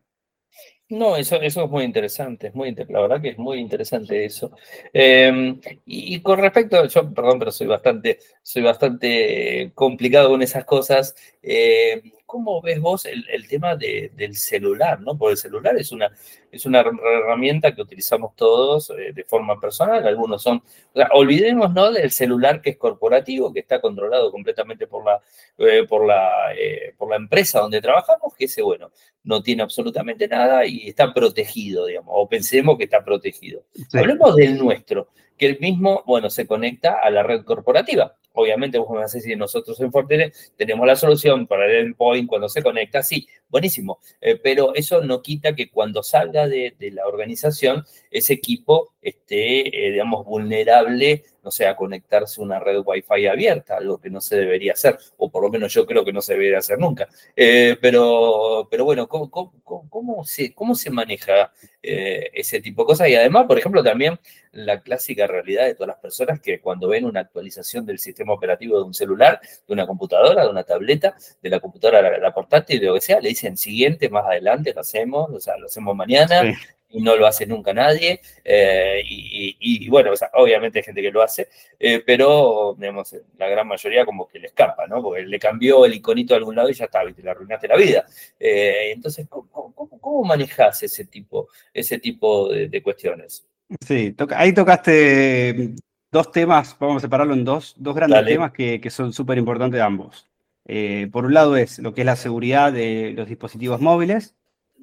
No, eso, eso es muy interesante, es muy la verdad que es muy interesante eso. Em, y, con respecto, yo, perdón, pero soy bastante, soy bastante complicado con esas cosas. Eh, ¿Cómo ves vos el, tema del celular? ¿no? Porque el celular es una, es una herramienta que utilizamos todos eh, de forma personal. Algunos son. O sea, olvidemos ¿no? del celular que es corporativo, que está controlado completamente por la, eh, por, la, por la empresa donde trabajamos, que ese, bueno, no tiene absolutamente nada y está protegido, digamos, o pensemos que está protegido. Hablemos del nuestro, que el mismo, bueno, se conecta a la red corporativa. Obviamente, vos me vas a decir, nosotros en Fortinet tenemos la solución para el endpoint cuando se conecta, sí, buenísimo, eh, pero eso no quita que cuando salga de, la organización, ese equipo esté, eh, digamos, vulnerable, no sé, a conectarse a una red Wi-Fi abierta, algo que no se debería hacer, o por lo menos yo creo que no se debería hacer nunca. Eh, pero, pero bueno, ¿cómo, cómo, se, cómo se maneja ese tipo de cosas? Y además, por ejemplo, también la clásica realidad de todas las personas que cuando ven una actualización del sistema operativo de un celular, de una computadora, de una tableta, de la computadora a la, portátil, de lo que sea, le dicen siguiente, más adelante, lo hacemos, o sea, lo hacemos mañana. Y no lo hace nunca nadie. Eh, y, bueno, obviamente hay gente que lo hace, eh, pero digamos, la gran mayoría como que le escapa, ¿no? Porque le cambió el iconito a algún lado y ya está, y te le arruinaste la vida. Eh, entonces, ¿cómo, cómo, manejas ese tipo, ese tipo de cuestiones? Sí, ahí tocaste dos temas, vamos a separarlo en dos, dos grandes temas que, son súper importantes ambos. Eh, por un lado es lo que es la seguridad de los dispositivos móviles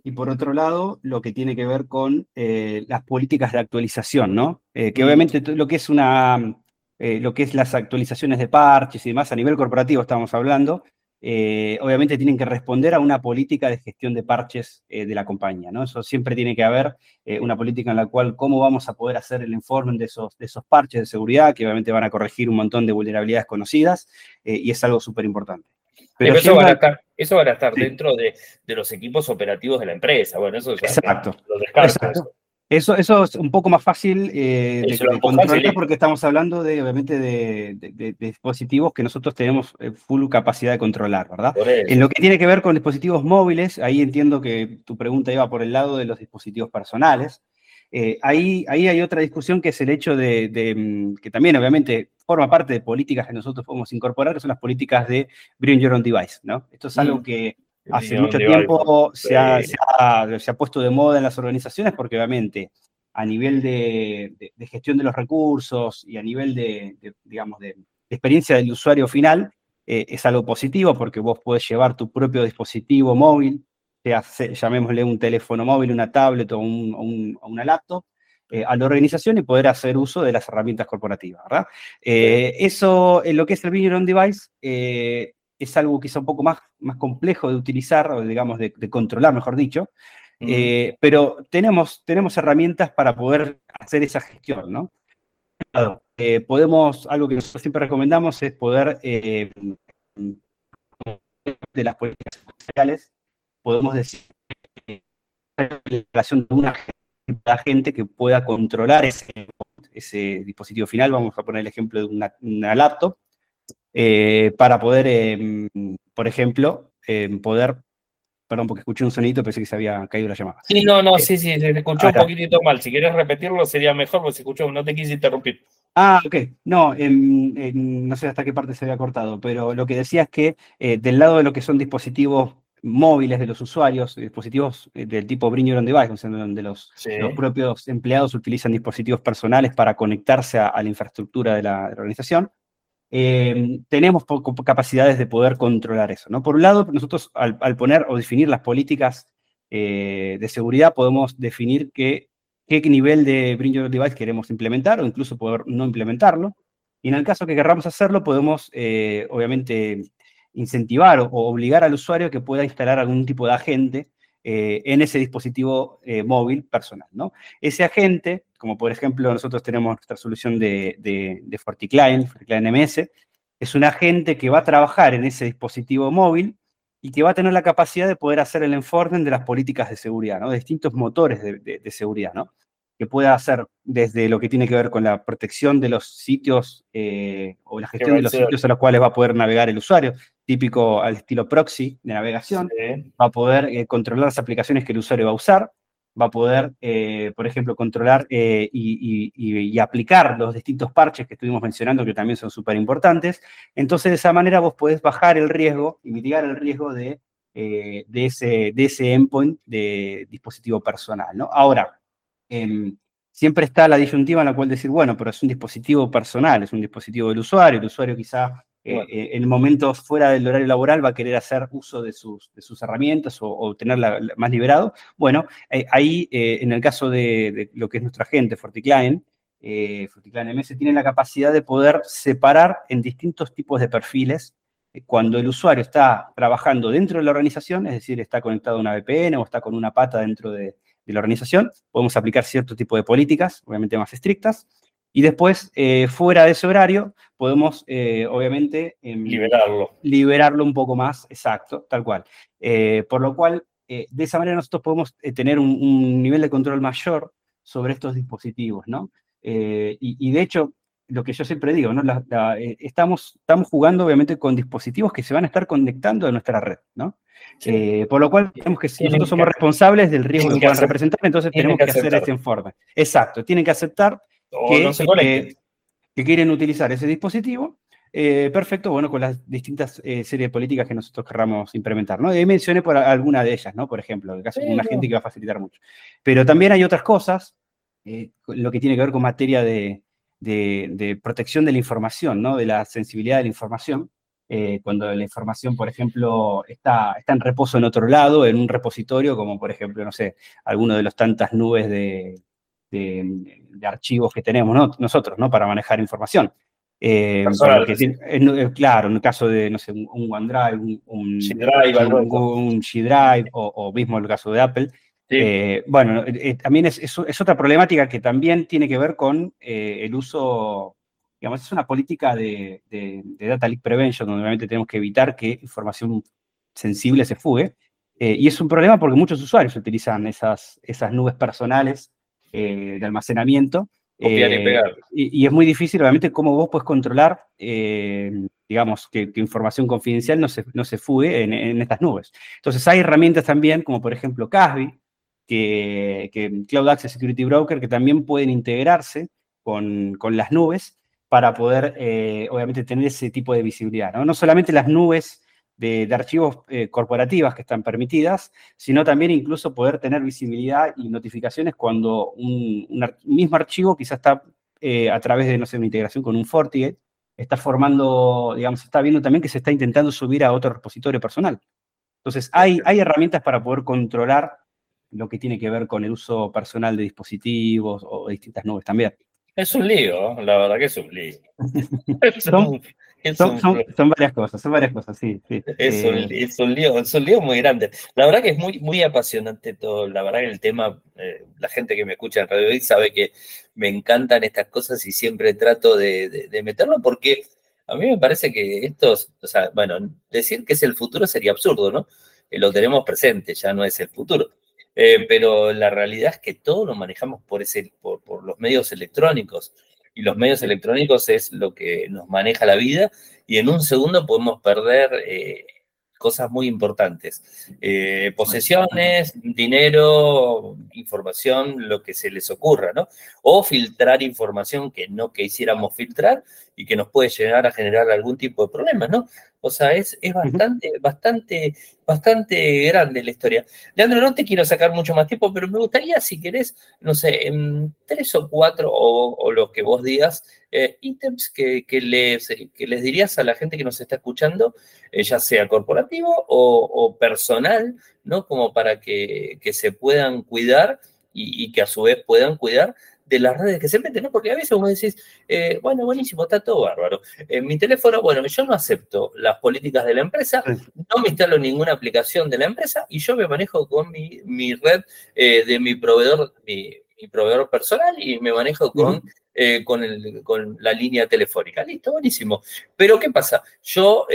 y por otro lado lo que tiene que ver con eh, las políticas de actualización, ¿no? Eh, que mm. obviamente lo que es una, lo que es las actualizaciones de parches y demás a nivel corporativo estamos hablando, obviamente tienen que responder a una política de gestión de parches de la compañía, ¿no? Eso siempre tiene que haber una política en la cual cómo vamos a poder hacer el informe de esos, de esos parches de seguridad, que obviamente van a corregir un montón de vulnerabilidades conocidas, y es algo súper importante. Pero, eso, va a estar, eso, a estar, dentro de, los equipos operativos de la empresa. Bueno, eso Exacto. Lo descarto. Eso, eso es un poco más fácil eh, de, controlar porque estamos hablando de, obviamente, de, dispositivos que nosotros tenemos eh, full capacidad de controlar, ¿verdad? En lo que tiene que ver con dispositivos móviles, ahí entiendo que tu pregunta iba por el lado de los dispositivos personales. Eh, ahí, ahí hay otra discusión que es el hecho de, mm, que también obviamente forma parte de políticas que nosotros podemos incorporar, que son las políticas de Bring Your Own Device, ¿no? Esto es algo mm. que hace mucho tiempo se ha, puesto de moda en las organizaciones porque obviamente a nivel de, gestión de los recursos y a nivel de, digamos, de, experiencia del usuario final, eh, es algo positivo porque vos podés llevar tu propio dispositivo móvil, sea, llamémosle un teléfono móvil, una tablet o, una laptop, eh, a la organización y poder hacer uso de las herramientas corporativas, ¿verdad? Eh, eso, en lo que es el Bring On Device, es algo quizá un poco más, más complejo de utilizar, o digamos, de, controlar, mejor dicho, eh, pero tenemos, tenemos herramientas para poder hacer esa gestión, ¿no? Eh, podemos, algo que nosotros siempre recomendamos es poder, eh, de las políticas sociales, podemos decir, la relación de una gente que pueda controlar ese, ese dispositivo final, vamos a poner el ejemplo de una laptop, eh, para poder, em, por ejemplo, em, poder Perdón, porque escuché un sonido, pensé que se había caído la llamada. Sí, no, no, eh, sí, sí, se escuchó un poquitito mal. Si quieres repetirlo sería mejor, porque se escuchó, no te quise interrumpir. Ah, ok. No, no sé hasta qué parte se había cortado, pero lo que decía es que eh, del lado de lo que son dispositivos móviles de los usuarios, dispositivos del tipo Bring Your Own Device, donde los, los, propios empleados utilizan dispositivos personales para conectarse a, la infraestructura de la organización, eh, tenemos capacidades de poder controlar eso. ¿no? Por un lado, nosotros al, poner o definir las políticas eh, de seguridad, podemos definir qué, qué nivel de Bring Your Device queremos implementar o incluso poder no implementarlo. Y en el caso que querramos hacerlo, podemos, eh, obviamente, incentivar o, obligar al usuario que pueda instalar algún tipo de agente en ese dispositivo móvil personal. ¿no? Ese agente como por ejemplo nosotros tenemos nuestra solución de, de, FortiClient, FortiClient MS, es un agente que va a trabajar en ese dispositivo móvil y que va a tener la capacidad de poder hacer el enforcement de las políticas de seguridad, ¿no? de distintos motores de, seguridad, ¿no? Que pueda hacer desde lo que tiene que ver con la protección de los sitios eh, o la gestión de los sitios a los cuales va a poder navegar el usuario, típico al estilo proxy de navegación, va a poder eh, controlar las aplicaciones que el usuario va a usar, va a poder, eh, por ejemplo, controlar y, aplicar los distintos parches que estuvimos mencionando, que también son súper importantes. Entonces, de esa manera vos podés bajar el riesgo y mitigar el riesgo de, de, ese, de ese endpoint de dispositivo personal. ¿no? Ahora, em, siempre está la disyuntiva en la cual decir, bueno, pero es un dispositivo personal, es un dispositivo del usuario, el usuario quizá eh, eh, en momentos fuera del horario laboral va a querer hacer uso de sus, de sus herramientas o, tenerla más liberado. Bueno, eh, ahí en el caso de, lo que es nuestra gente, FortiClient, FortiClient MS tiene la capacidad de poder separar en distintos tipos de perfiles cuando el usuario está trabajando dentro de la organización, es decir, está conectado a una VPN o está con una pata dentro de, de la organización, podemos aplicar cierto tipo de políticas, obviamente más estrictas, y después, eh, fuera de ese horario, podemos, eh, obviamente, em, liberarlo. Liberarlo un poco más, exacto, tal cual. Eh, por lo cual, de esa manera nosotros podemos tener un, nivel de control mayor sobre estos dispositivos, ¿no? Y, de hecho, lo que yo siempre digo, ¿no? estamos, estamos jugando, obviamente, con dispositivos que se van a estar conectando a nuestra red, ¿no? por lo cual, tenemos que, nosotros somos responsables del riesgo que, puedan representar, entonces tenemos que, hacer este informe. Exacto, tienen que aceptar que, quieren utilizar ese dispositivo. Eh, perfecto, bueno, con las distintas eh, series de políticas que nosotros querramos implementar, ¿no? Y mencioné por alguna de ellas, ¿no? Por ejemplo, el caso de una gente que va a facilitar mucho. Pero también hay otras cosas, eh, lo que tiene que ver con materia de, protección de la información, ¿no? De la sensibilidad de la información. cuando la información, por ejemplo, está, está en reposo en otro lado, en un repositorio, como por ejemplo, no sé, alguno de los tantas nubes de, de, archivos que tenemos nosotros, ¿no? Para manejar información. Eh, claro, en el caso de, no sé, un, OneDrive, un, G-Drive, o, mismo el caso de Apple. Eh, bueno, eh, también es, es, otra problemática que también tiene que ver con el uso, digamos, es una política de, de, Data Leak Prevention, donde obviamente tenemos que evitar que información sensible se fugue. y es un problema porque muchos usuarios utilizan esas, esas nubes personales eh, de almacenamiento. Eh, y, es muy difícil, obviamente, cómo vos puedes controlar, eh, digamos, que, información confidencial no se, no se fugue en, estas nubes. Entonces, hay herramientas también, como por ejemplo Casby, que, que Cloud Access Security Broker, que también pueden integrarse con, con las nubes para poder, obviamente, tener ese tipo de visibilidad. No, no solamente las nubes de, archivos eh, corporativas que están permitidas, sino también incluso poder tener visibilidad y notificaciones cuando un, mismo archivo quizás está eh, a través de, no sé, una integración con un FortiGate, está formando, digamos, está viendo también que se está intentando subir a otro repositorio personal. Entonces, hay, hay herramientas para poder controlar lo que tiene que ver con el uso personal de dispositivos o de distintas nubes también. Es un lío, la verdad que es un <laughs> lío. son, varias cosas, son varias cosas, sí. Eh, es, un, lío, es un lío muy grande. La verdad que es muy, muy apasionante todo. La verdad que el tema, eh, la gente que me escucha en Radio sabe que me encantan estas cosas y siempre trato de, meterlo porque a mí me parece que estos, o sea, bueno, decir que es el futuro sería absurdo, ¿no? Eh, lo tenemos presente, ya no es el futuro. Eh, pero la realidad es que todo lo manejamos por, los medios electrónicos. Y los medios electrónicos es lo que nos maneja la vida y en un segundo podemos perder eh, cosas muy importantes. Eh, posesiones, dinero, información, lo que se les ocurra, ¿no? O filtrar información que no quisiéramos filtrar y que nos puede llegar a generar algún tipo de problema, ¿no? O sea, es, es bastante, bastante, bastante grande la historia. Leandro, no te quiero sacar mucho más tiempo, pero me gustaría, si querés, no sé, en tres o cuatro, o, lo que vos digas, eh, ítems que, les, que les dirías a la gente que nos está escuchando, eh, ya sea corporativo o, personal, ¿no? Como para que, se puedan cuidar y, y que a su vez puedan cuidar de las redes que se meten, ¿no? Porque a veces uno decís, eh, bueno, buenísimo, está todo bárbaro. En mi teléfono, bueno, yo no acepto las políticas de la empresa, no me instalo ninguna aplicación de la empresa y yo me manejo con mi, red eh, de mi proveedor, mi, proveedor personal y me manejo con, eh, con, el, con, la línea telefónica. Listo, buenísimo. Pero ¿qué pasa? Yo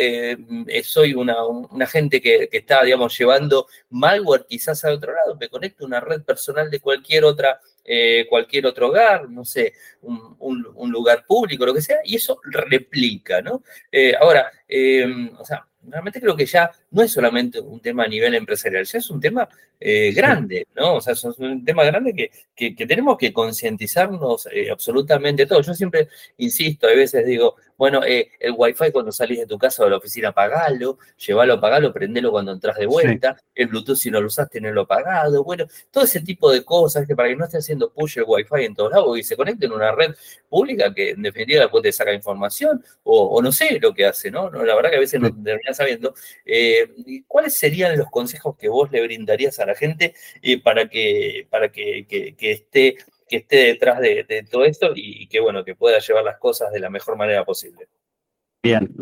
soy una, una gente que, que, está, digamos, llevando malware quizás a otro lado, me conecto a una red personal de cualquier otra eh, cualquier otro hogar, no sé, un, lugar público, lo que sea, y eso replica, ¿no? Eh, ahora, eh, o sea, realmente creo que ya no es solamente un tema a nivel empresarial, ya es un tema eh, grande, ¿no? O sea, es un tema grande que, que, tenemos que concientizarnos eh, absolutamente todo. Yo siempre insisto, a veces digo, bueno, eh, el wifi cuando salís de tu casa o de la oficina, apagalo, llévalo, apagalo, prendelo cuando entras de vuelta, el Bluetooth si no lo usas, tenerlo apagado, bueno, todo ese tipo de cosas que para que no esté haciendo push el wifi en todos lados y se conecte en una red pública que en definitiva después te saca información o, no sé lo que hace, ¿no? La verdad que a veces no terminas sabiendo. ¿Cuáles serían los consejos que vos le brindarías a la gente eh, para, que, para que, esté, que esté detrás de, todo esto y, que, bueno, que pueda llevar las cosas de la mejor manera posible. Bien,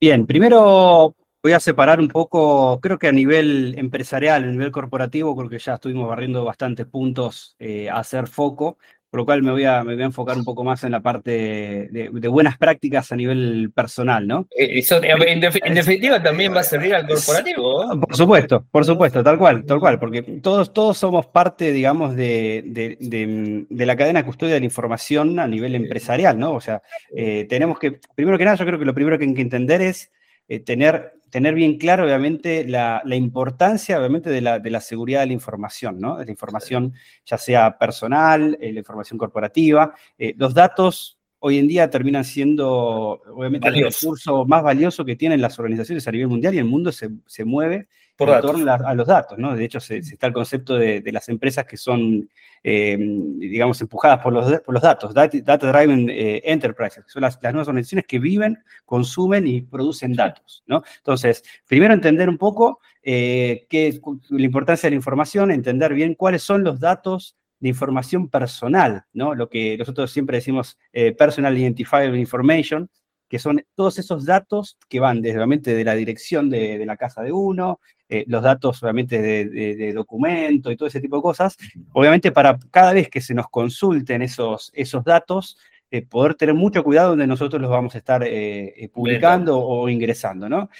bien. Primero voy a separar un poco, creo que a nivel empresarial, a nivel corporativo, creo que ya estuvimos barriendo bastantes puntos eh, a hacer foco por lo cual me voy, a, me voy a enfocar un poco más en la parte de, buenas prácticas a nivel personal, ¿no? Eh, en, definitiva también va a servir al corporativo. Por supuesto, por supuesto, tal cual, tal cual, porque todos, todos somos parte, digamos, de, de la cadena de custodia de la información a nivel empresarial, ¿no? O sea, eh, tenemos que, primero que nada, yo creo que lo primero que hay que entender es eh, tener, tener bien claro, obviamente, la, importancia, obviamente, de la, de la, seguridad de la información, ¿no? De la información, ya sea personal, eh, la información corporativa. Eh, los datos hoy en día terminan siendo, obviamente, el recurso más valioso que tienen las organizaciones a nivel mundial y el mundo se, se mueve Por en torno a, los datos, ¿no? De hecho, se, está el concepto de, de, las empresas que son eh, digamos, empujadas por los, por los datos, Data, Driven eh, Enterprises, que son las, nuevas organizaciones que viven, consumen y producen datos, ¿no? Entonces, primero entender un poco eh, qué, la importancia de la información, entender bien cuáles son los datos de información personal, ¿no? Lo que nosotros siempre decimos Personal Identifiable Information, que son todos esos datos que van desde realmente de la dirección de, de la casa de uno, eh, los datos obviamente de, documento y todo ese tipo de cosas, obviamente para cada vez que se nos consulten esos, esos datos, eh, poder tener mucho cuidado donde nosotros los vamos a estar eh, publicando o ingresando, ¿no?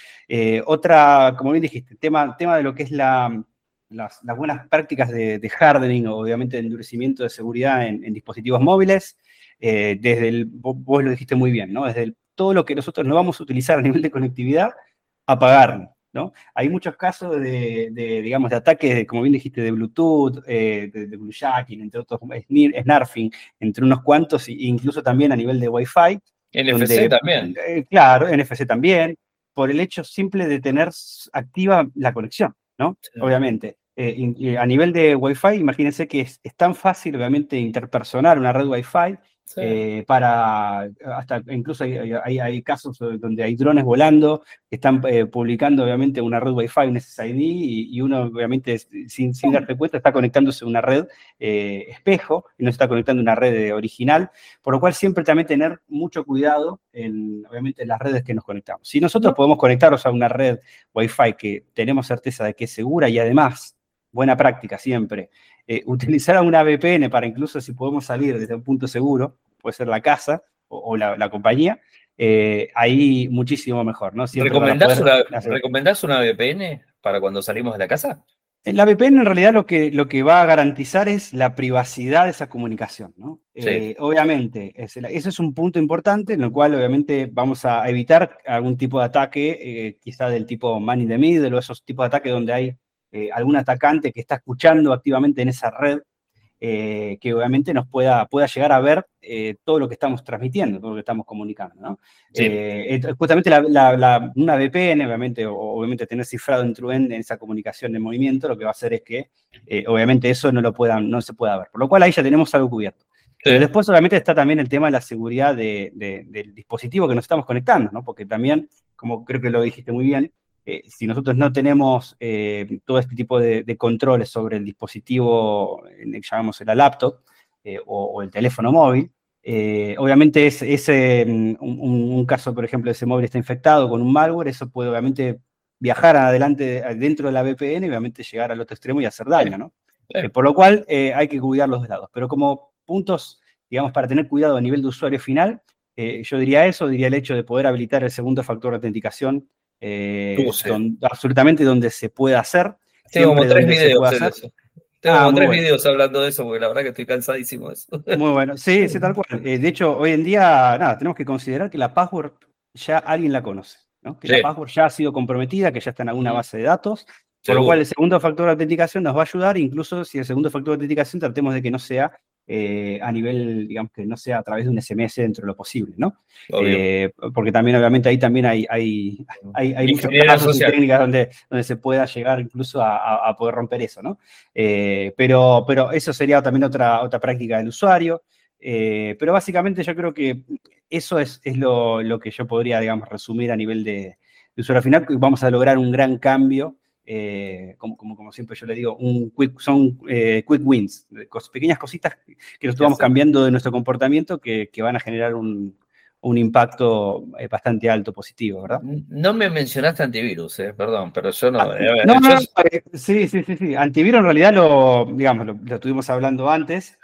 otra, como bien dijiste, tema, tema de lo que es la, las, buenas prácticas de, hardening, obviamente de endurecimiento de seguridad en, dispositivos móviles, desde el, vos, lo dijiste muy bien, ¿no? Desde todo lo que nosotros no vamos a utilizar a nivel de conectividad, apagarlo. Hay muchos casos de, digamos, de ataques, como bien dijiste, de Bluetooth, eh, de, de Bluejacking, entre otros, snarfing, entre unos cuantos, e incluso también a nivel de Wi-Fi. NFC también. Eh, claro, NFC también, por el hecho simple de tener activa la conexión, ¿no? Obviamente. Eh, a nivel de Wi-Fi, imagínense que es, es, tan fácil, obviamente, interpersonal una red Wi-Fi eh, para, hasta incluso hay, hay, casos donde hay drones volando que están eh, publicando obviamente una red Wi-Fi, un SSID, y, uno obviamente sin, sin darte cuenta está conectándose a una red eh, espejo y no está conectando a una red original, por lo cual siempre también tener mucho cuidado en, obviamente, en las redes que nos conectamos. Si nosotros podemos conectarnos a una red Wi-Fi que tenemos certeza de que es segura y además, buena práctica siempre, eh, <laughs> utilizar una VPN para incluso si podemos salir desde un punto seguro, puede ser la casa o, la, compañía, eh, ahí muchísimo mejor, ¿no? ¿Recomendás, una, VPN para cuando salimos de la casa? Eh, la VPN en realidad lo que, lo que va a garantizar es la privacidad de esa comunicación, ¿no? obviamente, ese, es un punto importante en el cual obviamente vamos a evitar algún tipo de ataque, quizá del tipo man in the middle o esos tipos de ataques donde hay eh, algún atacante que está escuchando activamente en esa red, eh, que obviamente nos pueda, pueda llegar a ver eh, todo lo que estamos transmitiendo, todo lo que estamos comunicando. justamente una VPN, obviamente, o, obviamente tener cifrado en en esa comunicación de movimiento, lo que va a hacer es que obviamente eso no, lo puedan, no se pueda ver. Por lo cual ahí ya tenemos algo cubierto. Pero después obviamente está también el tema de la seguridad del dispositivo que nos estamos conectando, ¿no? porque también, como creo que lo dijiste muy bien, eh, si nosotros no tenemos eh, todo este tipo de, controles sobre el dispositivo, que llamamos la laptop eh, o, el teléfono móvil, obviamente es, mm, un, caso, por ejemplo, ese móvil está infectado con un malware, eso puede obviamente viajar adelante dentro de la VPN y obviamente llegar al otro extremo y hacer daño, ¿no? por lo cual hay que cuidar los dos lados. Pero como puntos, digamos, para tener cuidado a nivel de usuario final, yo diría eso, diría el hecho de poder habilitar el segundo factor de autenticación eh, absolutamente donde se puede hacer. Tengo como tres videos Tengo ah, tres videos hablando de eso, porque la verdad que estoy cansadísimo de eso. <laughs> Muy bueno, sí, sí, tal cual. Eh, de hecho, hoy en día, nada, tenemos que considerar que la password ya alguien la conoce. que la password ya ha sido comprometida, que ya está en alguna base de datos, por lo cual el segundo factor de autenticación nos va a ayudar, incluso si el segundo factor de autenticación tratemos de que no sea eh, a nivel, digamos, que no sea a través de un SMS dentro de lo posible, ¿no? Eh, porque también, obviamente, ahí también hay, hay, hay, hay muchos casos y técnicas donde, donde se pueda llegar incluso a, poder romper eso, ¿no? Eh, pero, pero eso sería también otra, otra práctica del usuario. pero básicamente yo creo que eso es, es lo, lo, que yo podría, digamos, resumir a nivel de, de usuario final. Vamos a lograr un gran cambio eh, como, como, siempre yo le digo, un quick, son eh, quick wins, pequeñas cositas que nos vamos cambiando de nuestro comportamiento que, van a generar un, impacto eh, bastante alto, positivo, ¿verdad? No me mencionaste antivirus, perdón, pero yo no. No, no, sí, sí, sí, sí. Antivirus en realidad lo, digamos, lo, estuvimos hablando antes.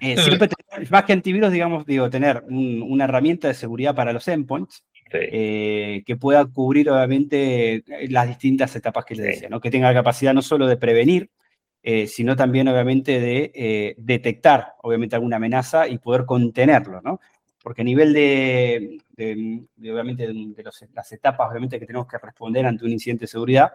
siempre, <laughs> más que antivirus, digamos, digo, tener una herramienta de seguridad para los endpoints. Eh, que pueda cubrir obviamente las distintas etapas que le decía, ¿no? que tenga la capacidad no solo de prevenir, eh, sino también obviamente de eh, detectar obviamente alguna amenaza y poder contenerlo, ¿no? Porque a nivel de, obviamente de las etapas obviamente que tenemos que responder ante un incidente de seguridad,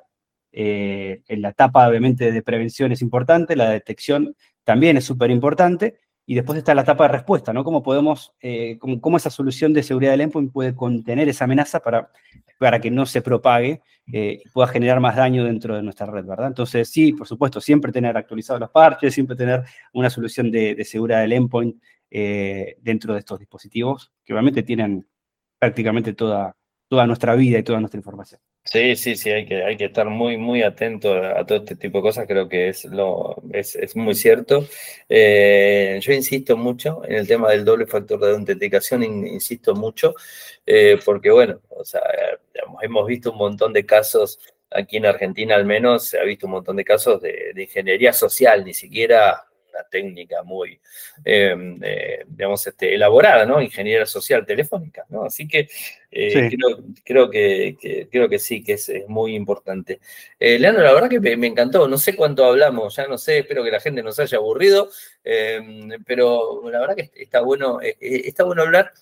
en la etapa obviamente de prevención es importante, la detección también es súper importante, y después está la etapa de respuesta, ¿no? Cómo podemos, eh, cómo, esa solución de seguridad del endpoint puede contener esa amenaza para, para que no se propague eh, y pueda generar más daño dentro de nuestra red, ¿verdad? Entonces, sí, por supuesto, siempre tener actualizados los parches, siempre tener una solución de, seguridad del endpoint eh, dentro de estos dispositivos, que obviamente tienen prácticamente toda, toda nuestra vida y toda nuestra información. Sí, sí, sí, hay que, hay que estar muy, muy atento a todo este tipo de cosas, creo que es, lo, es, es muy cierto. Eh, yo insisto mucho en el tema del doble factor de autenticación, insisto mucho, eh, porque bueno, o sea, hemos visto un montón de casos, aquí en Argentina al menos, se ha visto un montón de casos de ingeniería social, ni siquiera una técnica muy, em, eh, digamos, este, elaborada, ¿no? Ingeniería social telefónica, ¿no? Así que eh, creo, que, creo que sí, que es, muy importante. Eh, Leandro, la verdad que me, encantó, no sé cuánto hablamos, ya no sé, espero que la gente no se haya aburrido, em, pero la verdad que está bueno, está bueno hablar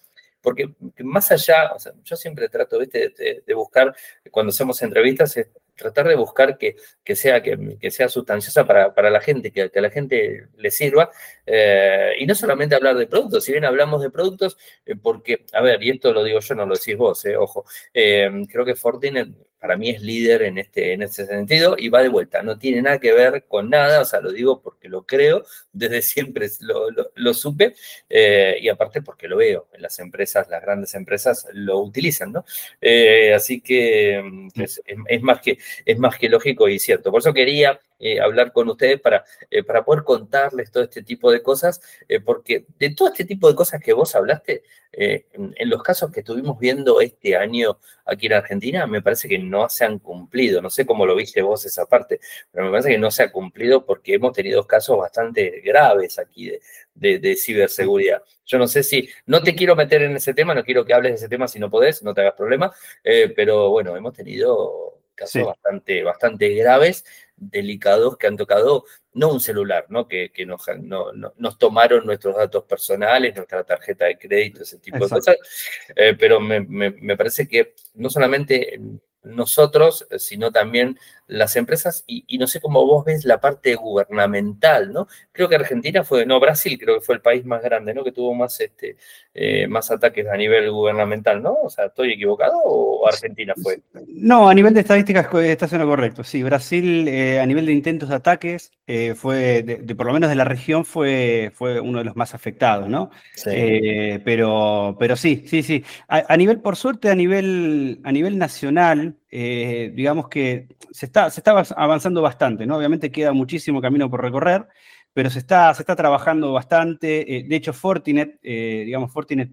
porque más allá, yo siempre trato De, de, buscar, cuando hacemos entrevistas, tratar de buscar que, que sea, que, que, sea sustanciosa para, para, la gente, que, que a la gente le sirva. Eh, y no solamente hablar de productos, si bien hablamos de productos, eh, porque, a ver, y esto lo digo yo, no lo decís vos, eh, ojo, creo que Fortinet para mí es líder en este, en este sentido y va de vuelta, no tiene nada que ver con nada, o sea, lo digo porque lo creo, <laughs> desde siempre lo, lo, supe y aparte porque lo veo, las empresas, las grandes empresas lo utilizan, ¿no? así que mm, es, más que, es más que lógico y cierto. Por eso quería eh, hablar con ustedes para, eh, para poder contarles todo este tipo de cosas, eh, porque de todo este tipo de cosas que vos hablaste, en, los casos que estuvimos viendo este año aquí en Argentina, me parece que no se han cumplido. No sé cómo lo viste vos esa parte, pero me parece que no se ha cumplido porque hemos tenido casos bastante graves aquí de, de, de ciberseguridad. Yo no sé si, no te quiero meter en ese tema, no quiero que hables de ese tema si no podés, no te hagas problema, pero bueno, hemos tenido casos bastante, bastante graves, delicados, que han tocado no un celular, ¿no? Que, nos, nos tomaron nuestros datos personales, nuestra tarjeta de crédito, ese tipo de cosas. Eh, pero me, me, parece que no solamente nosotros, sino también las empresas, y, no sé cómo vos ves la parte gubernamental, ¿no? Creo que Argentina fue, no, Brasil creo que fue el país más grande, ¿no? Que tuvo más, este, eh, más ataques a nivel gubernamental, ¿no? O sea, ¿estoy equivocado o Argentina fue? No, a nivel de estadísticas está siendo correcto, sí. Brasil, eh, a nivel de intentos de ataques, eh, fue, de, por lo menos de la región, fue, fue uno de los más afectados, ¿no? Sí. pero, pero sí, sí, sí. A, nivel, por suerte, a nivel, a nivel nacional, digamos que se está se está avanzando bastante, ¿no? Obviamente queda muchísimo camino por recorrer, pero se está, se está trabajando bastante. Eh, de hecho, Fortinet, eh, digamos, Fortinet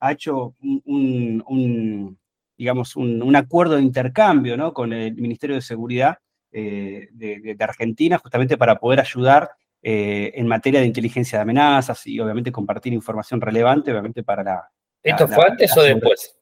ha hecho un, digamos, un, acuerdo de intercambio ¿no? con el Ministerio de Seguridad eh, de, Argentina, justamente para poder ayudar en materia de inteligencia de amenazas y obviamente compartir información relevante, obviamente para la... ¿Esto fue antes o después?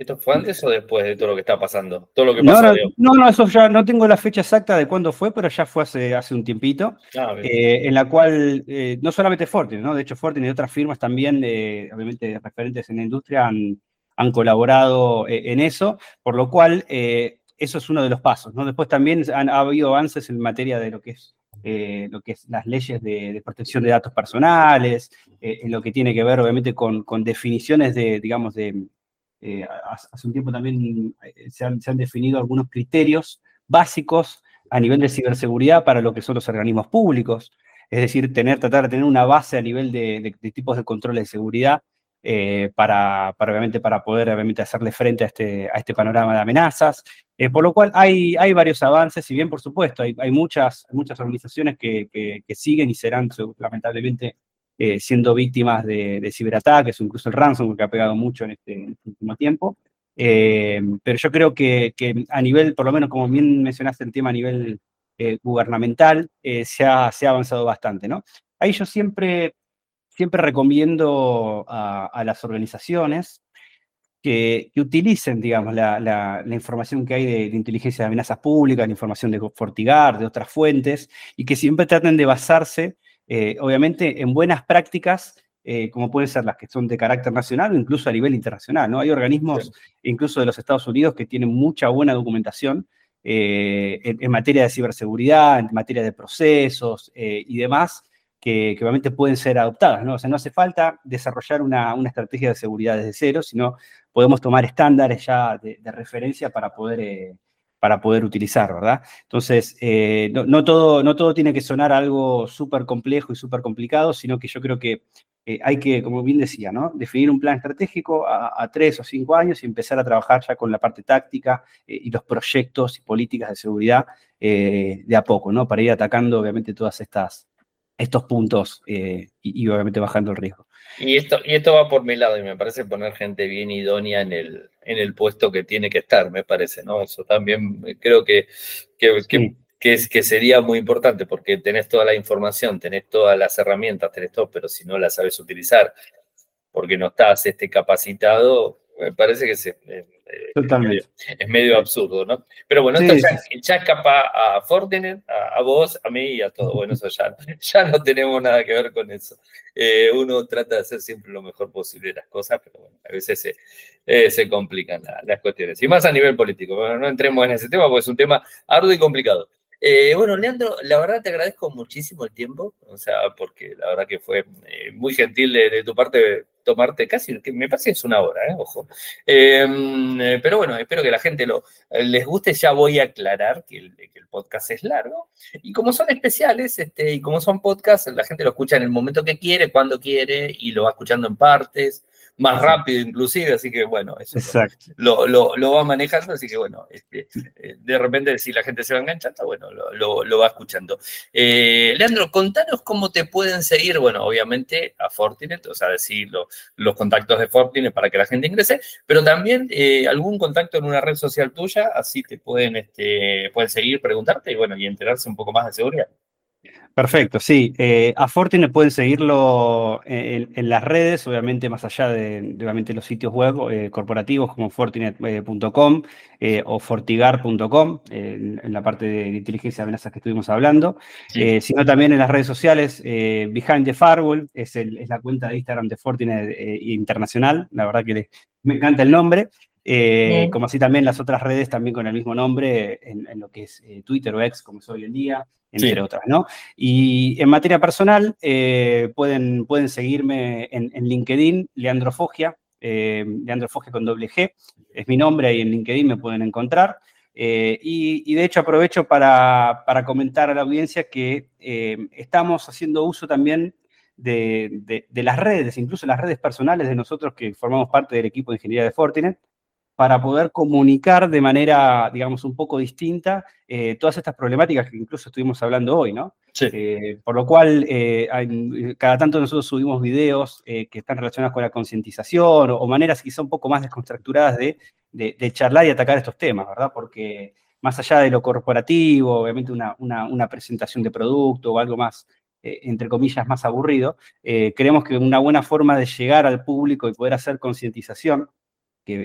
¿Esto fue antes o después de todo lo que está pasando? Todo lo que no, no, no, eso ya no tengo la fecha exacta de cuándo fue, pero ya fue hace, hace un tiempito, ah, eh, en la cual eh, no solamente Fortinet, ¿no? De hecho, Fortinet y otras firmas también, obviamente referentes en la industria, han, han colaborado en eso, por lo cual eso es uno de los pasos. ¿no? Después también han, ha habido avances en materia de lo que es eh, lo que es las leyes de, protección de datos personales, eh, en lo que tiene que ver obviamente con, definiciones de, digamos, de, eh, hace un tiempo también se han, definido algunos criterios básicos a nivel de ciberseguridad para lo que son los organismos públicos, es decir, tener, tratar de tener una base a nivel de, tipos de controles de seguridad para, obviamente, para poder obviamente, hacerle frente a este, a este panorama de amenazas. Eh, por lo cual hay, hay varios avances, si bien por supuesto hay, hay muchas, muchas organizaciones que, siguen y serán lamentablemente eh, siendo víctimas de, de, ciberataques, incluso el ransomware que ha pegado mucho en este, este último tiempo. Eh, pero yo creo que, a nivel, por lo menos como bien mencionaste el tema a nivel gubernamental, se ha, avanzado bastante. ¿no? Ahí yo siempre, siempre recomiendo a, las organizaciones que, utilicen, digamos, la, información que hay de, inteligencia de amenazas públicas, la información de Fortigar, de otras fuentes, y que siempre traten de basarse, eh, obviamente, en buenas prácticas, eh, como pueden ser las que son de carácter nacional o incluso a nivel internacional. ¿no? Hay organismos, incluso de los Estados Unidos, que tienen mucha buena documentación eh, en, materia de ciberseguridad, en materia de procesos y demás, que, obviamente pueden ser adoptadas, ¿no? O sea, no hace falta desarrollar una, estrategia de seguridad desde cero, sino podemos tomar estándares ya de, referencia para poder, para poder utilizar, ¿verdad? Entonces, eh, no, todo, no todo tiene que sonar algo súper complejo y súper complicado, sino que yo creo que eh, hay que, como bien decía, ¿no? Definir un plan estratégico a, tres o cinco años y empezar a trabajar ya con la parte táctica y los proyectos y políticas de seguridad de a poco, ¿no? Para ir atacando, obviamente, todas estas estos puntos eh, y, obviamente bajando el riesgo. Y esto, y esto va por mi lado y me parece poner gente bien idónea en el, en el puesto que tiene que estar, me parece, ¿no? Eso también creo que, que, que, es, que sería muy importante porque tenés toda la información, tenés todas las herramientas, tenés todo, pero si no las sabes utilizar porque no estás este, capacitado, me parece que se, eh, Totalmente. Es medio, absurdo, ¿no? Pero bueno, esto ya, escapa a Fortinet, a, vos, a mí y a todo. Bueno, eso ya, <laughs> ya no tenemos nada que ver con eso. Eh, uno trata de hacer siempre lo mejor posible las cosas, pero bueno, a veces se, eh, se complican las cuestiones. Y más a nivel político. Bueno, no entremos en ese tema porque es un tema arduo y complicado. Eh, bueno, Leandro, la verdad te agradezco muchísimo el tiempo, o sea, porque la verdad que fue eh, muy gentil de, tu parte tomarte casi, me parece que es una hora, ¿eh? ojo. Em, pero bueno, espero que la gente lo, les guste, ya voy a aclarar que el, que el, podcast es largo, y como son especiales, este, y como son podcasts, la gente lo escucha en el momento que quiere, cuando quiere, y lo va escuchando en partes, más rápido inclusive, así que bueno, eso lo, lo, lo, va manejando, así que bueno, este, eh, de repente si la gente se va enganchando, bueno, lo, lo va escuchando. Eh, Leandro, contanos cómo te pueden seguir, bueno, obviamente a Fortinet, o sea, decir los contactos de Fortinet para que la gente ingrese, pero también eh, algún contacto en una red social tuya, así te pueden, este, pueden seguir, preguntarte y bueno, y enterarse un poco más de seguridad. Perfecto, sí. Eh, a Fortinet pueden seguirlo en, las redes, obviamente más allá de, obviamente, los sitios web eh, corporativos como fortinet.com eh, o fortigar.com, en, la parte de, inteligencia de amenazas que estuvimos hablando, sino también en las redes sociales. Behind the Firewall es, la cuenta de Instagram de Fortinet Internacional, la verdad que me encanta el nombre. Como así también las otras redes también con el mismo nombre en, en lo que es Twitter o X, como es hoy en día, entre otras, ¿no? Y en materia personal, eh, pueden, pueden seguirme en, LinkedIn, Leandro Fogia, eh, Leandro Fogia con doble G, es mi nombre, ahí en LinkedIn me pueden encontrar. Eh, y, de hecho aprovecho para, comentar a la audiencia que estamos haciendo uso también de, de, las redes, incluso las redes personales de nosotros que formamos parte del equipo de ingeniería de Fortinet, para poder comunicar de manera, digamos, un poco distinta eh, todas estas problemáticas que incluso estuvimos hablando hoy, ¿no? Eh, por lo cual, eh, cada tanto nosotros subimos videos que están relacionados con la concientización o, maneras quizá un poco más desconstructuradas de, de, charlar y atacar estos temas, ¿verdad? Porque más allá de lo corporativo, obviamente una, una presentación de producto o algo más, entre comillas, más aburrido, creemos que una buena forma de llegar al público y poder hacer concientización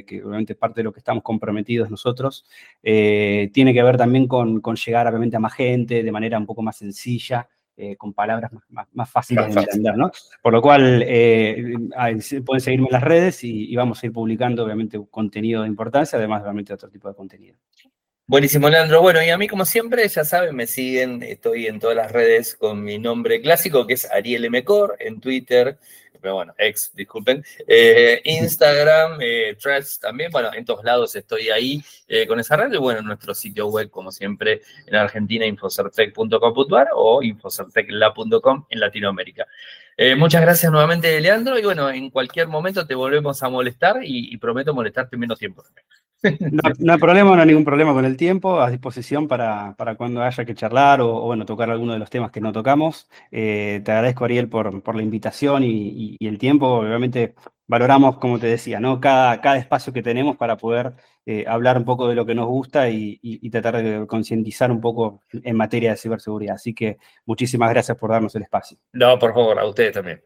que, obviamente es parte de lo que estamos comprometidos nosotros, eh, tiene que ver también con, llegar obviamente a más gente de manera un poco más sencilla eh, con palabras más, fáciles de entender, ¿no? Por lo cual, eh, pueden seguirme en las redes y, vamos a ir publicando, obviamente, contenido de importancia, además, obviamente, otro tipo de contenido. Buenísimo, Leandro. Bueno, y a mí, como siempre, ya saben, me siguen, estoy en todas las redes con mi nombre clásico, que es Ariel Mcor, en Twitter, pero bueno, ex, disculpen, eh, Instagram, eh, Threads también, bueno, en todos lados estoy ahí eh, con esa red, y bueno, nuestro sitio web, como siempre, en Argentina, infocertec.com.ar o infocertecla.com en Latinoamérica. Muchas gracias nuevamente, Leandro, y bueno, en cualquier momento te volvemos a molestar y, prometo molestarte menos tiempo. No, hay problema, no hay ningún problema con el tiempo, a disposición para, cuando haya que charlar o, bueno, tocar alguno de los temas que no tocamos. Eh, te agradezco, Ariel, por, la invitación y, el tiempo. Obviamente valoramos, como te decía, ¿no? cada, cada espacio que tenemos para poder eh, hablar un poco de lo que nos gusta y, y tratar de concientizar un poco en materia de ciberseguridad. Así que muchísimas gracias por darnos el espacio. No, por favor, a ustedes también.